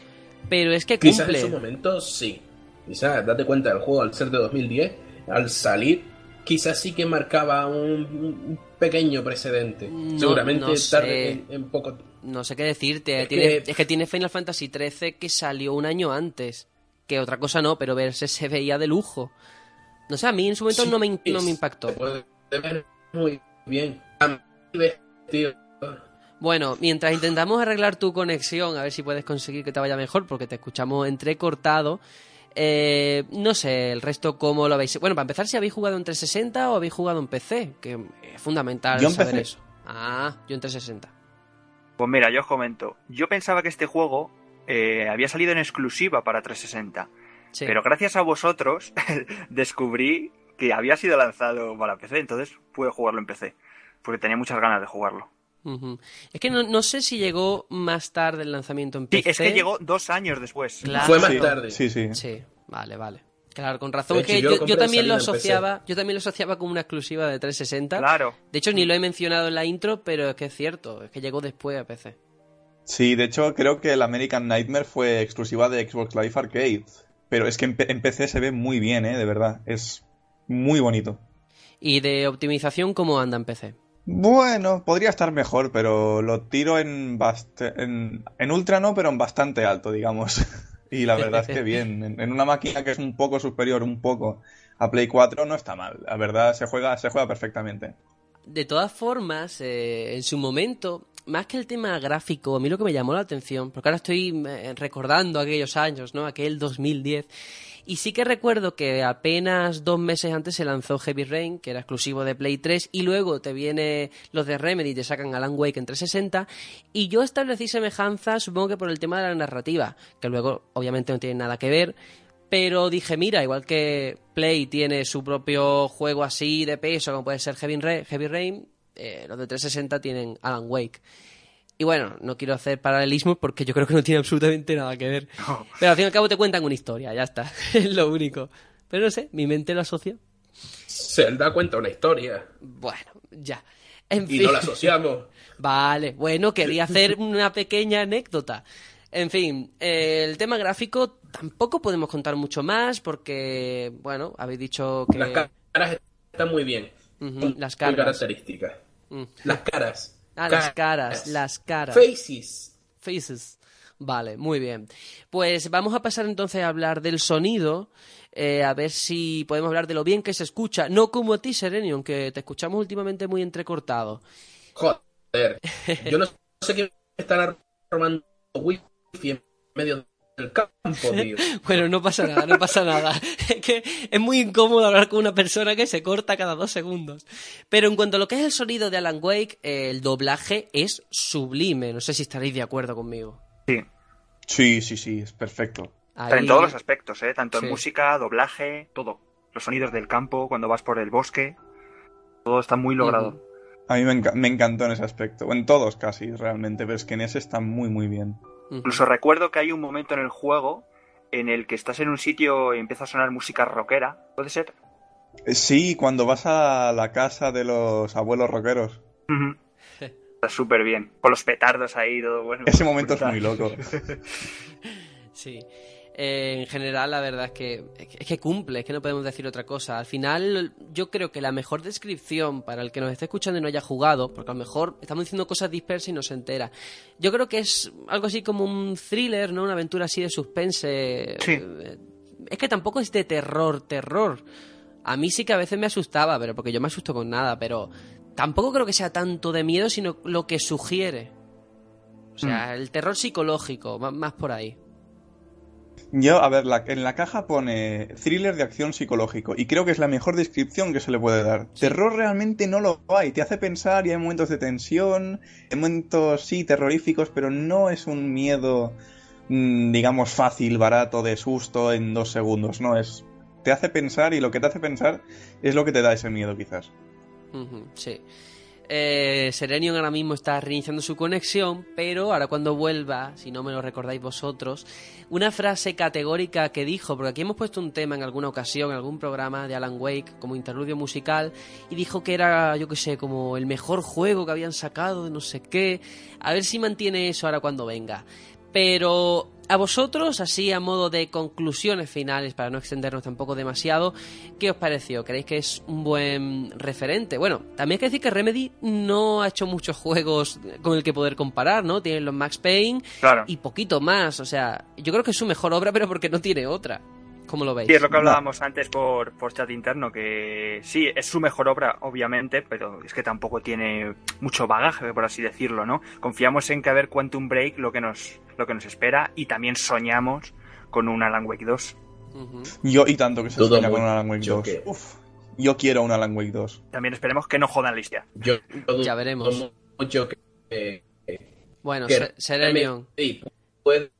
pero es que Quizás cumple. en su momento sí. Quizás, date cuenta, el juego al ser de 2010, al salir, quizás sí que marcaba un, pequeño precedente. No- Seguramente no sé. tarde en, en poco No sé qué decirte. Es tiene, que- es que tiene Final Fantasy XIII que salió un año antes. Que otra cosa no, pero verse se veía de lujo. No sé, a mí en su momento Sí, no, me, no impactó. Puede ver muy bien. Bueno, mientras intentamos arreglar tu conexión, a ver si puedes conseguir que te vaya mejor, porque te escuchamos entrecortado. Eh, no sé, el resto cómo lo veis. Bueno, para empezar, si habéis jugado en 360 o habéis jugado en PC, que es fundamental Yo saber eso. Ah, yo en 360. Pues mira, yo os comento. Yo pensaba que este juego eh, había salido en exclusiva para 360. Sí. Pero gracias a vosotros descubrí que había sido lanzado para PC. Entonces pude jugarlo en PC. Porque tenía muchas ganas de jugarlo. Es que no, no sé si llegó más tarde el lanzamiento en Sí, PC. es que llegó dos años después. Claro. Fue más Sí, tarde. Sí, sí. Sí, vale, vale. Claro, con razón. Hecho, que yo también lo asociaba, yo también lo asociaba como una exclusiva de 360. Claro. De hecho, ni lo he mencionado en la intro, pero es que es cierto, es que llegó después a PC. Sí, de hecho creo que el American Nightmare fue exclusiva de Xbox Live Arcade. Pero es que en, en PC se ve muy bien, ¿eh? De verdad. Es muy bonito. Y de optimización, ¿cómo anda en PC? Bueno, podría estar mejor, pero lo tiro en, en, en ultra no, pero en bastante alto, digamos. Y la verdad es que bien. En, en una máquina que es un poco superior, un poco, a Play 4 no está mal. La verdad se juega, se juega perfectamente. De todas formas, eh, en su momento, más que el tema gráfico, a mí lo que me llamó la atención, porque ahora estoy eh, recordando aquellos años, ¿no? Aquel 2010. Y sí que recuerdo que apenas dos meses antes se lanzó Heavy Rain, que era exclusivo de Play 3, y luego te viene los de Remedy y te sacan Alan Wake en 360, y yo establecí semejanza, supongo que por el tema de la narrativa, que luego obviamente no tiene nada que ver, pero dije, mira, igual que Play tiene su propio juego así de peso, como puede ser Heavy Rain, Heavy Rain eh, los de 360 tienen Alan Wake. Y bueno, no quiero hacer paralelismos porque yo creo que no tiene absolutamente nada que ver. Pero al fin y al cabo te cuentan una historia, ya está. es lo único. Pero no sé, mi mente lo asocia. Zelda cuenta una historia Bueno, ya. En y fin. no la asociamos. Vale, bueno, quería hacer una pequeña anécdota. En fin, eh, el tema gráfico tampoco podemos contar mucho más porque, bueno, habéis dicho que... Las caras están muy bien. Ujú, las Muy caras. características. Mm. Las caras. Ah, las caras, las caras. Faces. Faces. Vale, muy bien. Pues vamos a pasar entonces a hablar del sonido, eh, a ver si podemos hablar de lo bien que se escucha, no como a ti, Serenion, que te escuchamos últimamente muy entrecortado. Joder. Yo no sé quién estará robando wifi en medio del campo, tío. Bueno, no pasa nada, no pasa nada. Es que es muy incómodo hablar con una persona que se corta cada dos segundos. Pero en cuanto a lo que es el sonido de Alan Wake, el doblaje es sublime. No sé si estaréis de acuerdo conmigo. Sí. Sí, sí, sí, es perfecto. Ahí- En todos los aspectos, ¿eh? Tanto Sí. en música, doblaje, todo. Los sonidos del campo, cuando vas por el bosque. Todo está muy logrado. A mí me, enca- me encantó en ese aspecto. En todos casi, realmente, pero es que en ese está muy, muy bien. Incluso recuerdo que hay un momento en el juego en el que estás en un sitio y empieza a sonar música rockera. ¿Puede ser? Eh, Sí, cuando vas a la casa de los abuelos rockeros. Está súper bien. Con los petardos ahí, todo bueno. Ese momento es muy loco. Sí. Eh, en general, la verdad es que, es que cumple, es que no podemos decir otra cosa. Al final, yo creo que la mejor descripción para el que nos esté escuchando y no haya jugado, porque a lo mejor estamos diciendo cosas dispersas y no se entera, yo creo que es algo así como un thriller, ¿no? Una aventura así de suspense. Sí. Es que tampoco es de terror, terror. A mí sí que a veces me asustaba, pero porque yo me asusto con nada, pero tampoco creo que sea tanto de miedo, sino lo que sugiere. O sea, el terror psicológico, más por ahí. Yo, a ver, la- en la caja pone thriller de acción psicológico y creo que es la mejor descripción que se le puede dar. Terror realmente no lo hay, te hace pensar y hay momentos de tensión, hay momentos sí terroríficos, pero no es un miedo, mm, digamos, fácil, barato, de susto en dos segundos, no es... Te hace pensar y lo que te hace pensar es lo que te da ese miedo quizás. Sí. Eh, Serenion ahora mismo está reiniciando su conexión, pero ahora cuando vuelva, si no me lo recordáis vosotros, una frase categórica que dijo, porque aquí hemos puesto un tema en alguna ocasión, en algún programa de Alan Wake como interludio musical, y dijo que era, yo qué sé, como el mejor juego que habían sacado de no sé qué. A ver si mantiene eso ahora cuando venga. Pero a vosotros, así a modo de conclusiones finales, para no extendernos tampoco demasiado, ¿qué os pareció? ¿Creéis que es un buen referente? Bueno, también hay que decir que Remedy no ha hecho muchos juegos con el que poder comparar, ¿no? Tienen los Max Payne Claro. y poquito más. O sea, yo creo que es su mejor obra, pero porque no tiene otra. ¿Cómo lo veis? Sí, es lo que hablábamos antes por, por chat interno, que sí, es su mejor obra, obviamente, pero es que tampoco tiene mucho bagaje, por así decirlo, ¿no? Confiamos en que a ver Quantum Break lo que nos, lo que nos espera y también soñamos con un Alan Wake 2. Ujú. Yo, y tanto que se sueña con un Alan Wake mucho 2. que- Uf, yo quiero un Alan Wake 2. También esperemos que no jodan la historia. Yo Ya veremos. mucho que, que, Bueno, que Se- Serenion, sí, puede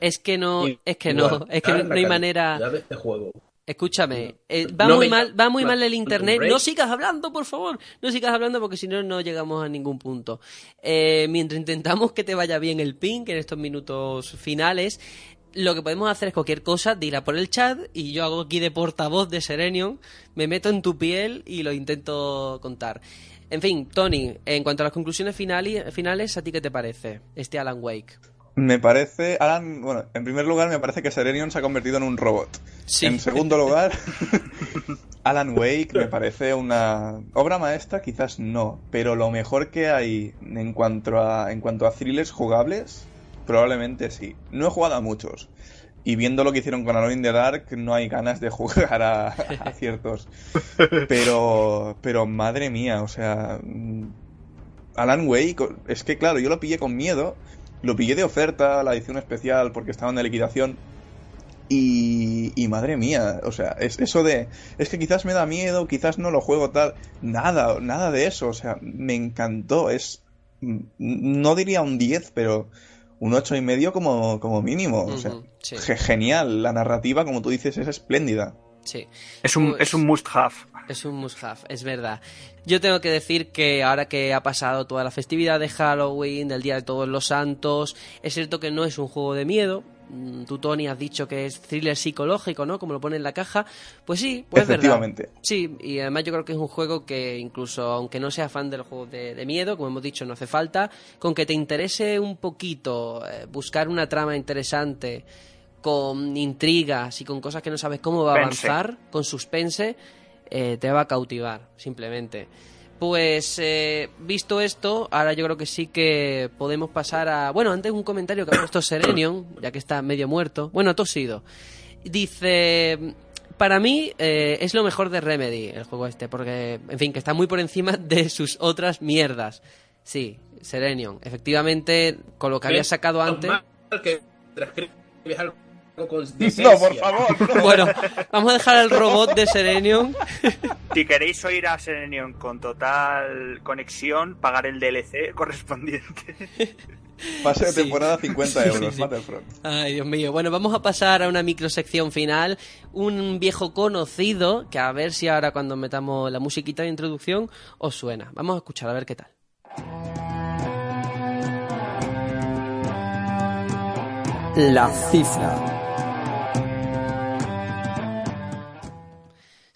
es que no, es que no, es que no hay manera... de este juego. Escúchame, eh, va No muy mal, va muy mal el internet. No sigas hablando, por favor. No sigas hablando porque si no, no llegamos a ningún punto. Eh, mientras intentamos que te vaya bien el ping en estos minutos finales, lo que podemos hacer es cualquier cosa, dila por el chat y yo hago aquí de portavoz de Serenion, me meto en tu piel y lo intento contar. En fin, Tony, en cuanto a las conclusiones finales, ¿a ti qué te parece este Alan Wake? Me parece, Alan, bueno, en primer lugar me parece que Serenion se ha convertido en un robot. Sí. En segundo lugar, Alan Wake me parece una obra maestra, quizás no, pero lo mejor que hay en cuanto a, en cuanto a thrillers jugables, probablemente sí. No he jugado a muchos. y viendo lo que hicieron con Alone in the Dark, no hay ganas de jugar a, a ciertos. Pero, pero madre mía, o sea, mm, Alan Wake, es que claro, yo lo pillé con miedo, lo pillé de oferta, la edición especial, porque estaba en liquidación. Y, y madre mía, o sea, es eso de, es que quizás me da miedo, quizás no lo juego tal, nada, nada de eso, o sea, me encantó, es, mm, no diría un 10, pero un ocho y medio como, como mínimo, o sea, Ujú, sí. ge- genial, la narrativa, como tú dices, es espléndida. Sí. Es un, Pues- es un must have. Es un must-have, es verdad. Yo tengo que decir que ahora que ha pasado toda la festividad de Halloween, del Día de Todos los Santos, es cierto que no es un juego de miedo. Mm, Tú, Tony, has dicho que es thriller psicológico, ¿no? Como lo pone en la caja. Pues sí, pues es verdad. Efectivamente. Sí, y además yo creo que es un juego que incluso aunque no sea fan del juego de, de miedo, como hemos dicho, no hace falta, con que te interese un poquito eh, buscar una trama interesante, con intrigas y con cosas que no sabes cómo va a avanzar, con suspense, eh, te va a cautivar, simplemente. Pues eh, visto esto, ahora yo creo que sí que podemos pasar a... Bueno, antes un comentario que ha puesto Serenion, ya que está medio muerto. Bueno, tosido. Dice... Para mí eh, es lo mejor de Remedy, el juego este, porque, en fin, que está muy por encima de sus otras mierdas. Sí, Serenion. Efectivamente, con lo que había sacado antes... Que transcribes algo con No, por favor. Bueno, vamos a dejar al robot de Serenion. Si queréis oír a Serenion con total conexión, pagar el DLC correspondiente. Pase de Sí. temporada 50 Sí, euros, sí. Battlefront. Ay, Dios mío. Bueno, vamos a pasar a una microsección final. Un viejo conocido, que a ver si ahora cuando metamos la musiquita de introducción os suena. Vamos a escuchar a ver qué tal. La cifra.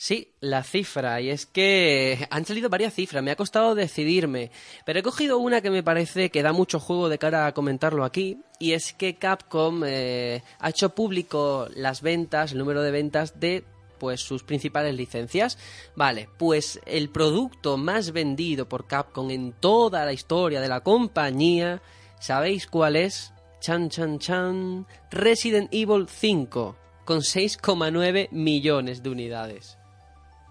Sí, la cifra. Y es que han salido varias cifras. Me ha costado decidirme. Pero he cogido una que me parece que da mucho juego de cara a comentarlo aquí. Y es que Capcom eh, ha hecho público las ventas, el número de ventas de pues sus principales licencias. Vale, pues el producto más vendido por Capcom en toda la historia de la compañía, ¿sabéis cuál es? Chan chan chan, Resident Evil 5 con 6,9 millones de unidades.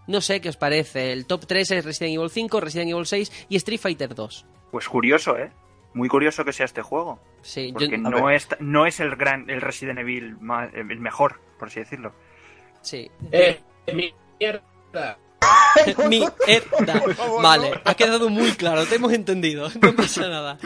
No sé qué os parece. El top 3 es Resident Evil 5, Resident Evil 6 y Street Fighter 2. Pues curioso, ¿eh? Muy curioso que sea este juego. Sí, yo- Porque a no es, no es el gran el Resident Evil más- el mejor, por así decirlo. sí. Eh, mierda. Mierda. Vale, ha quedado muy claro, te hemos entendido, no pasa nada.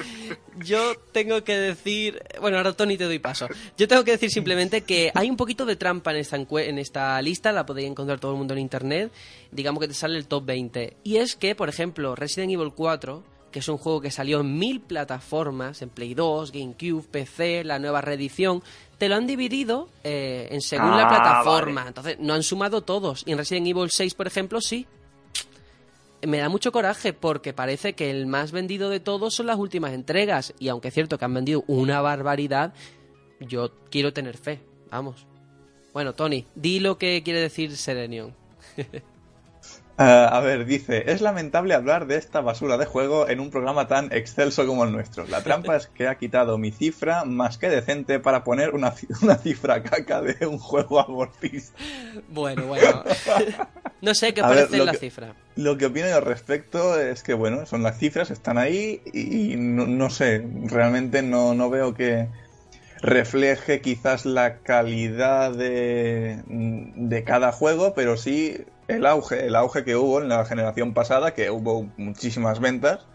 Yo tengo que decir, bueno, ahora Tony te doy paso. Yo tengo que decir simplemente que hay un poquito de trampa en esta, en esta lista, la podéis encontrar todo el mundo en internet, digamos que te sale el top 20. Y es que, por ejemplo, Resident Evil 4, que es un juego que salió en mil plataformas, en Play 2, GameCube, PC, la nueva reedición, te lo han dividido eh, en según la Ah, plataforma. vale. Entonces, no han sumado todos. Y en Resident Evil 6, por ejemplo, sí. Me da mucho coraje porque parece que el más vendido de todos son las últimas entregas. Y aunque es cierto que han vendido una barbaridad, yo quiero tener fe. Vamos. Bueno, Tony, di lo que quiere decir Serenion. Ah, a ver, dice, es lamentable hablar de esta basura de juego en un programa tan excelso como el nuestro. La trampa es que ha quitado mi cifra más que decente para poner una, una cifra caca de un juego abortista. Bueno, bueno. no sé qué ver, parece lo la que- cifra. Lo que opino al respecto es que, bueno, son las cifras, están ahí y no, no sé, realmente no, no veo que refleje quizás la calidad de, de cada juego, pero sí el auge, el auge que hubo en la generación pasada, que hubo muchísimas ventas,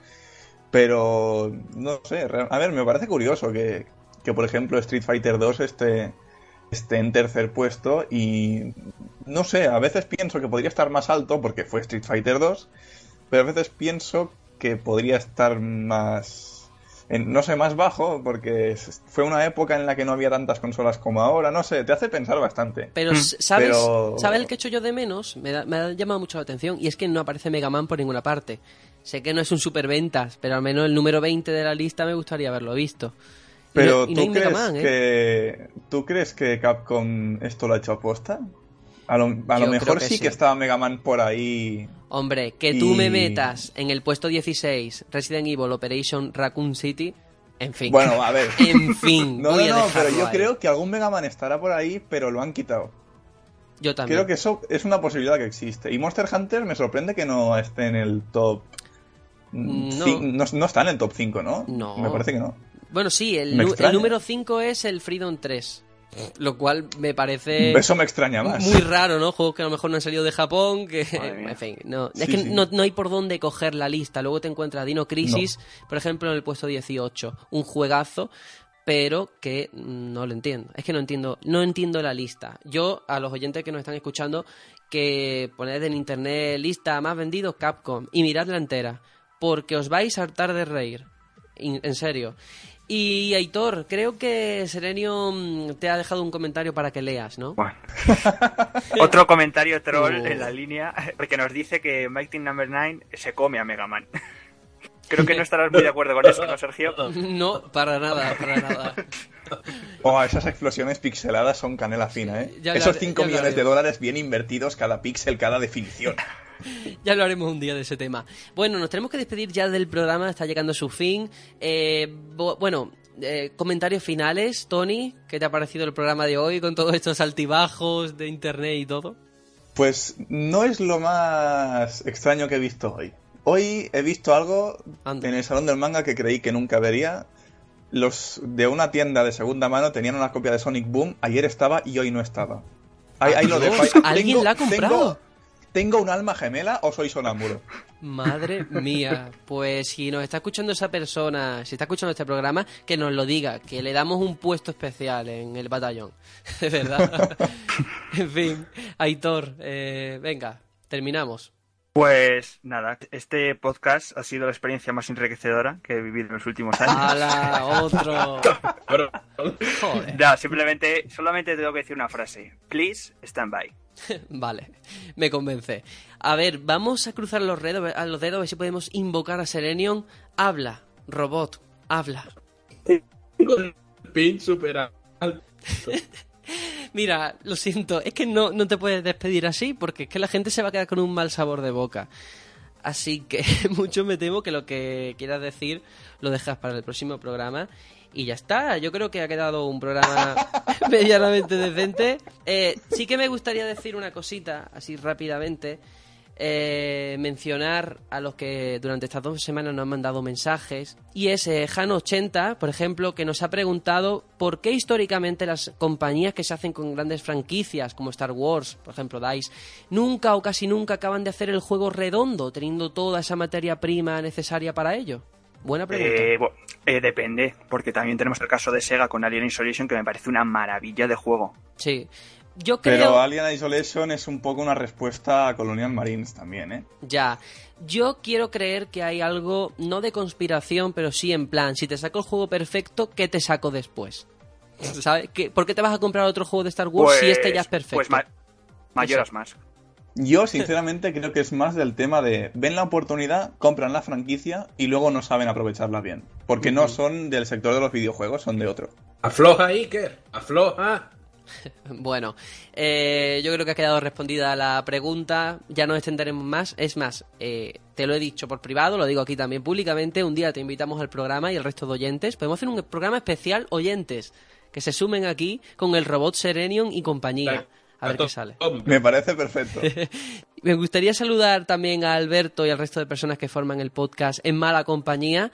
pero no sé, a ver, me parece curioso que, que por ejemplo Street Fighter 2 esté, esté en tercer puesto y no sé, a veces pienso que podría estar más alto porque fue Street Fighter 2, pero a veces pienso que podría estar más en- no sé, más bajo porque fue una época en la que no había tantas consolas como ahora, no sé, te hace pensar bastante. Pero, ¿sabes, Pero- ¿sabes el que echo yo de menos? Me, da- me ha llamado mucho la atención y es que no aparece Mega Man por ninguna parte. Sé que no es un superventas, pero al menos el número 20 de la lista me gustaría haberlo visto. Y Pero no, y no ¿tú, crees Man, ¿eh? que, ¿tú crees que Capcom esto lo ha hecho aposta? A lo, a mejor que sí, sí. que estaba Mega Man por ahí. Hombre, que tú me metas en el puesto 16 Resident Evil Operation Raccoon City, En fin. Bueno, a ver. En fin. No, no, no, pero yo ahí. creo que algún Mega Man estará por ahí, pero lo han quitado. Yo también. Creo que eso es una posibilidad que existe. Y Monster Hunter me sorprende que no esté en el top. No. no, no está en el top 5, ¿no? No. Me parece que no. Bueno, sí, el, el número 5 es el Freedom 3. Lo cual me parece Eso me extraña más. muy raro, ¿no? Juegos que a lo mejor no han salido de Japón, que... En fin, no, Sí, es que sí. no, no hay por dónde coger la lista. Luego te encuentras Dino Crisis, por ejemplo, en el puesto 18. Un juegazo, pero que no lo entiendo. Es que no entiendo, no entiendo la lista. Yo, a los oyentes que nos están escuchando, que poned en internet lista más vendidos Capcom y miradla entera, porque os vais a hartar de reír. In- En serio. Y Aitor, creo que Serenio mm, te ha dejado un comentario para que leas, ¿no? Bueno. Otro comentario troll Oh. en la línea, porque nos dice que Mighty Number 9 se come a Mega Man. Creo que no estarás muy de acuerdo con eso, ¿no, Sergio? No, para nada, para nada. Oh, esas explosiones pixeladas son canela fina, ¿eh? Ya Esos haré- 5 ya lo millones de dólares bien invertidos cada píxel, cada definición. Ya lo haremos un día de ese tema. Bueno, nos tenemos que despedir ya del programa, está llegando a su fin. Eh, bueno, eh, comentarios finales, Tony, ¿qué te ha parecido el programa de hoy con todos estos altibajos de internet y todo? Pues no es lo más extraño que he visto hoy. Hoy he visto algo Anda. en el salón del manga que creí que nunca vería. Los de una tienda de segunda mano tenían una copia de Sonic Boom. Ayer estaba y hoy no estaba. Ahí, ahí lo Dios, dejo. Ahí- ¿alguien tengo- la ha comprado? Tengo, tengo un alma gemela o soy sonámbulo. Madre mía, pues si nos está escuchando esa persona, si está escuchando este programa, que nos lo diga, que le damos un puesto especial en el batallón. De verdad. en fin, Aitor, eh, venga, terminamos. Pues nada, este podcast ha sido la experiencia más enriquecedora que he vivido en los últimos años. ¡Hala! Otro. Joder. Ya, simplemente, solamente tengo que decir una frase. Please stand by. Vale, me convence. A ver, vamos a cruzar los dedos, a los dedos a ver si podemos invocar a Serenion. Habla, robot, habla. El pin super alto. Mira, lo siento, es que no, no te puedes despedir así porque es que la gente se va a quedar con un mal sabor de boca. Así que mucho me temo que lo que quieras decir lo dejas para el próximo programa. Y ya está, yo creo que ha quedado un programa medianamente decente. Eh, sí que me gustaría decir una cosita, así rápidamente. Eh, mencionar a los que durante estas dos semanas nos han mandado mensajes. Y es eh, Jano80, por ejemplo, que nos ha preguntado por qué históricamente las compañías que se hacen con grandes franquicias, como Star Wars, por ejemplo, DICE, nunca o casi nunca acaban de hacer el juego redondo, teniendo toda esa materia prima necesaria para ello. Buena pregunta. Eh, bo- eh, depende, porque también tenemos el caso de Sega con Alien Isolation, que me parece una maravilla de juego. Sí. Yo creo... Pero Alien Isolation es un poco una respuesta a Colonial Marines también, ¿eh? Ya. Yo quiero creer que hay algo, no de conspiración, pero sí en plan, si te saco el juego perfecto, ¿qué te saco después? ¿Sabes? ¿Qué- ¿Por qué te vas a comprar otro juego de Star Wars si este ya es perfecto? Pues ma- Mayoras más. Yo, sinceramente, creo que es más del tema de ven la oportunidad, compran la franquicia y luego no saben aprovecharla bien. Porque no son del sector de los videojuegos, son de otro. Afloja, Iker. Afloja. Bueno, eh, yo creo que ha quedado respondida la pregunta. Ya no extenderemos más. Es más, eh, te lo he dicho por privado, lo digo aquí también públicamente. Un día te invitamos al programa y el resto de oyentes. Podemos hacer un programa especial oyentes que se sumen aquí con el robot Serenion y compañía. A ver qué sale. Me parece perfecto. Me gustaría saludar también a Alberto y al resto de personas que forman el podcast en mala compañía,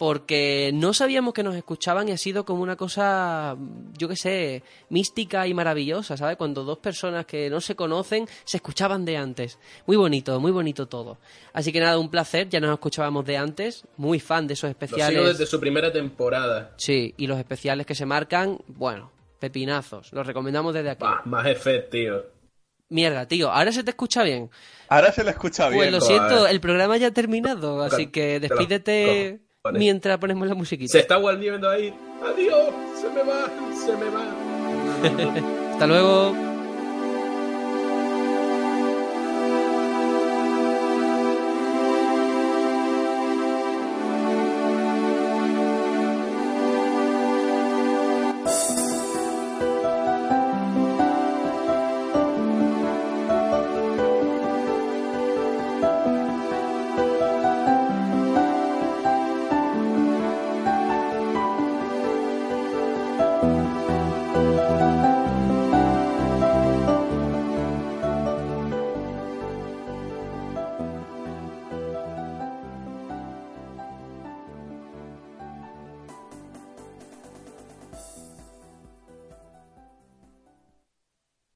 porque no sabíamos que nos escuchaban y ha sido como una cosa, yo qué sé, mística y maravillosa, ¿sabes? Cuando dos personas que no se conocen se escuchaban de antes. Muy bonito, muy bonito todo. Así que nada, un placer, ya nos escuchábamos de antes, muy fan de esos Lo especiales. sigo desde su primera temporada. Sí, y los especiales que se marcan, bueno, pepinazos, los recomendamos desde aquí. Bah, más efectivo. Mierda, tío, ahora se te escucha bien. Ahora se le escucha bien. Pues lo siento, el programa ya ha terminado, así que Te lo- despídete mientras ponemos la musiquita. Se está volviendo ahí. Adiós. Se me va. Se me va. Hasta luego.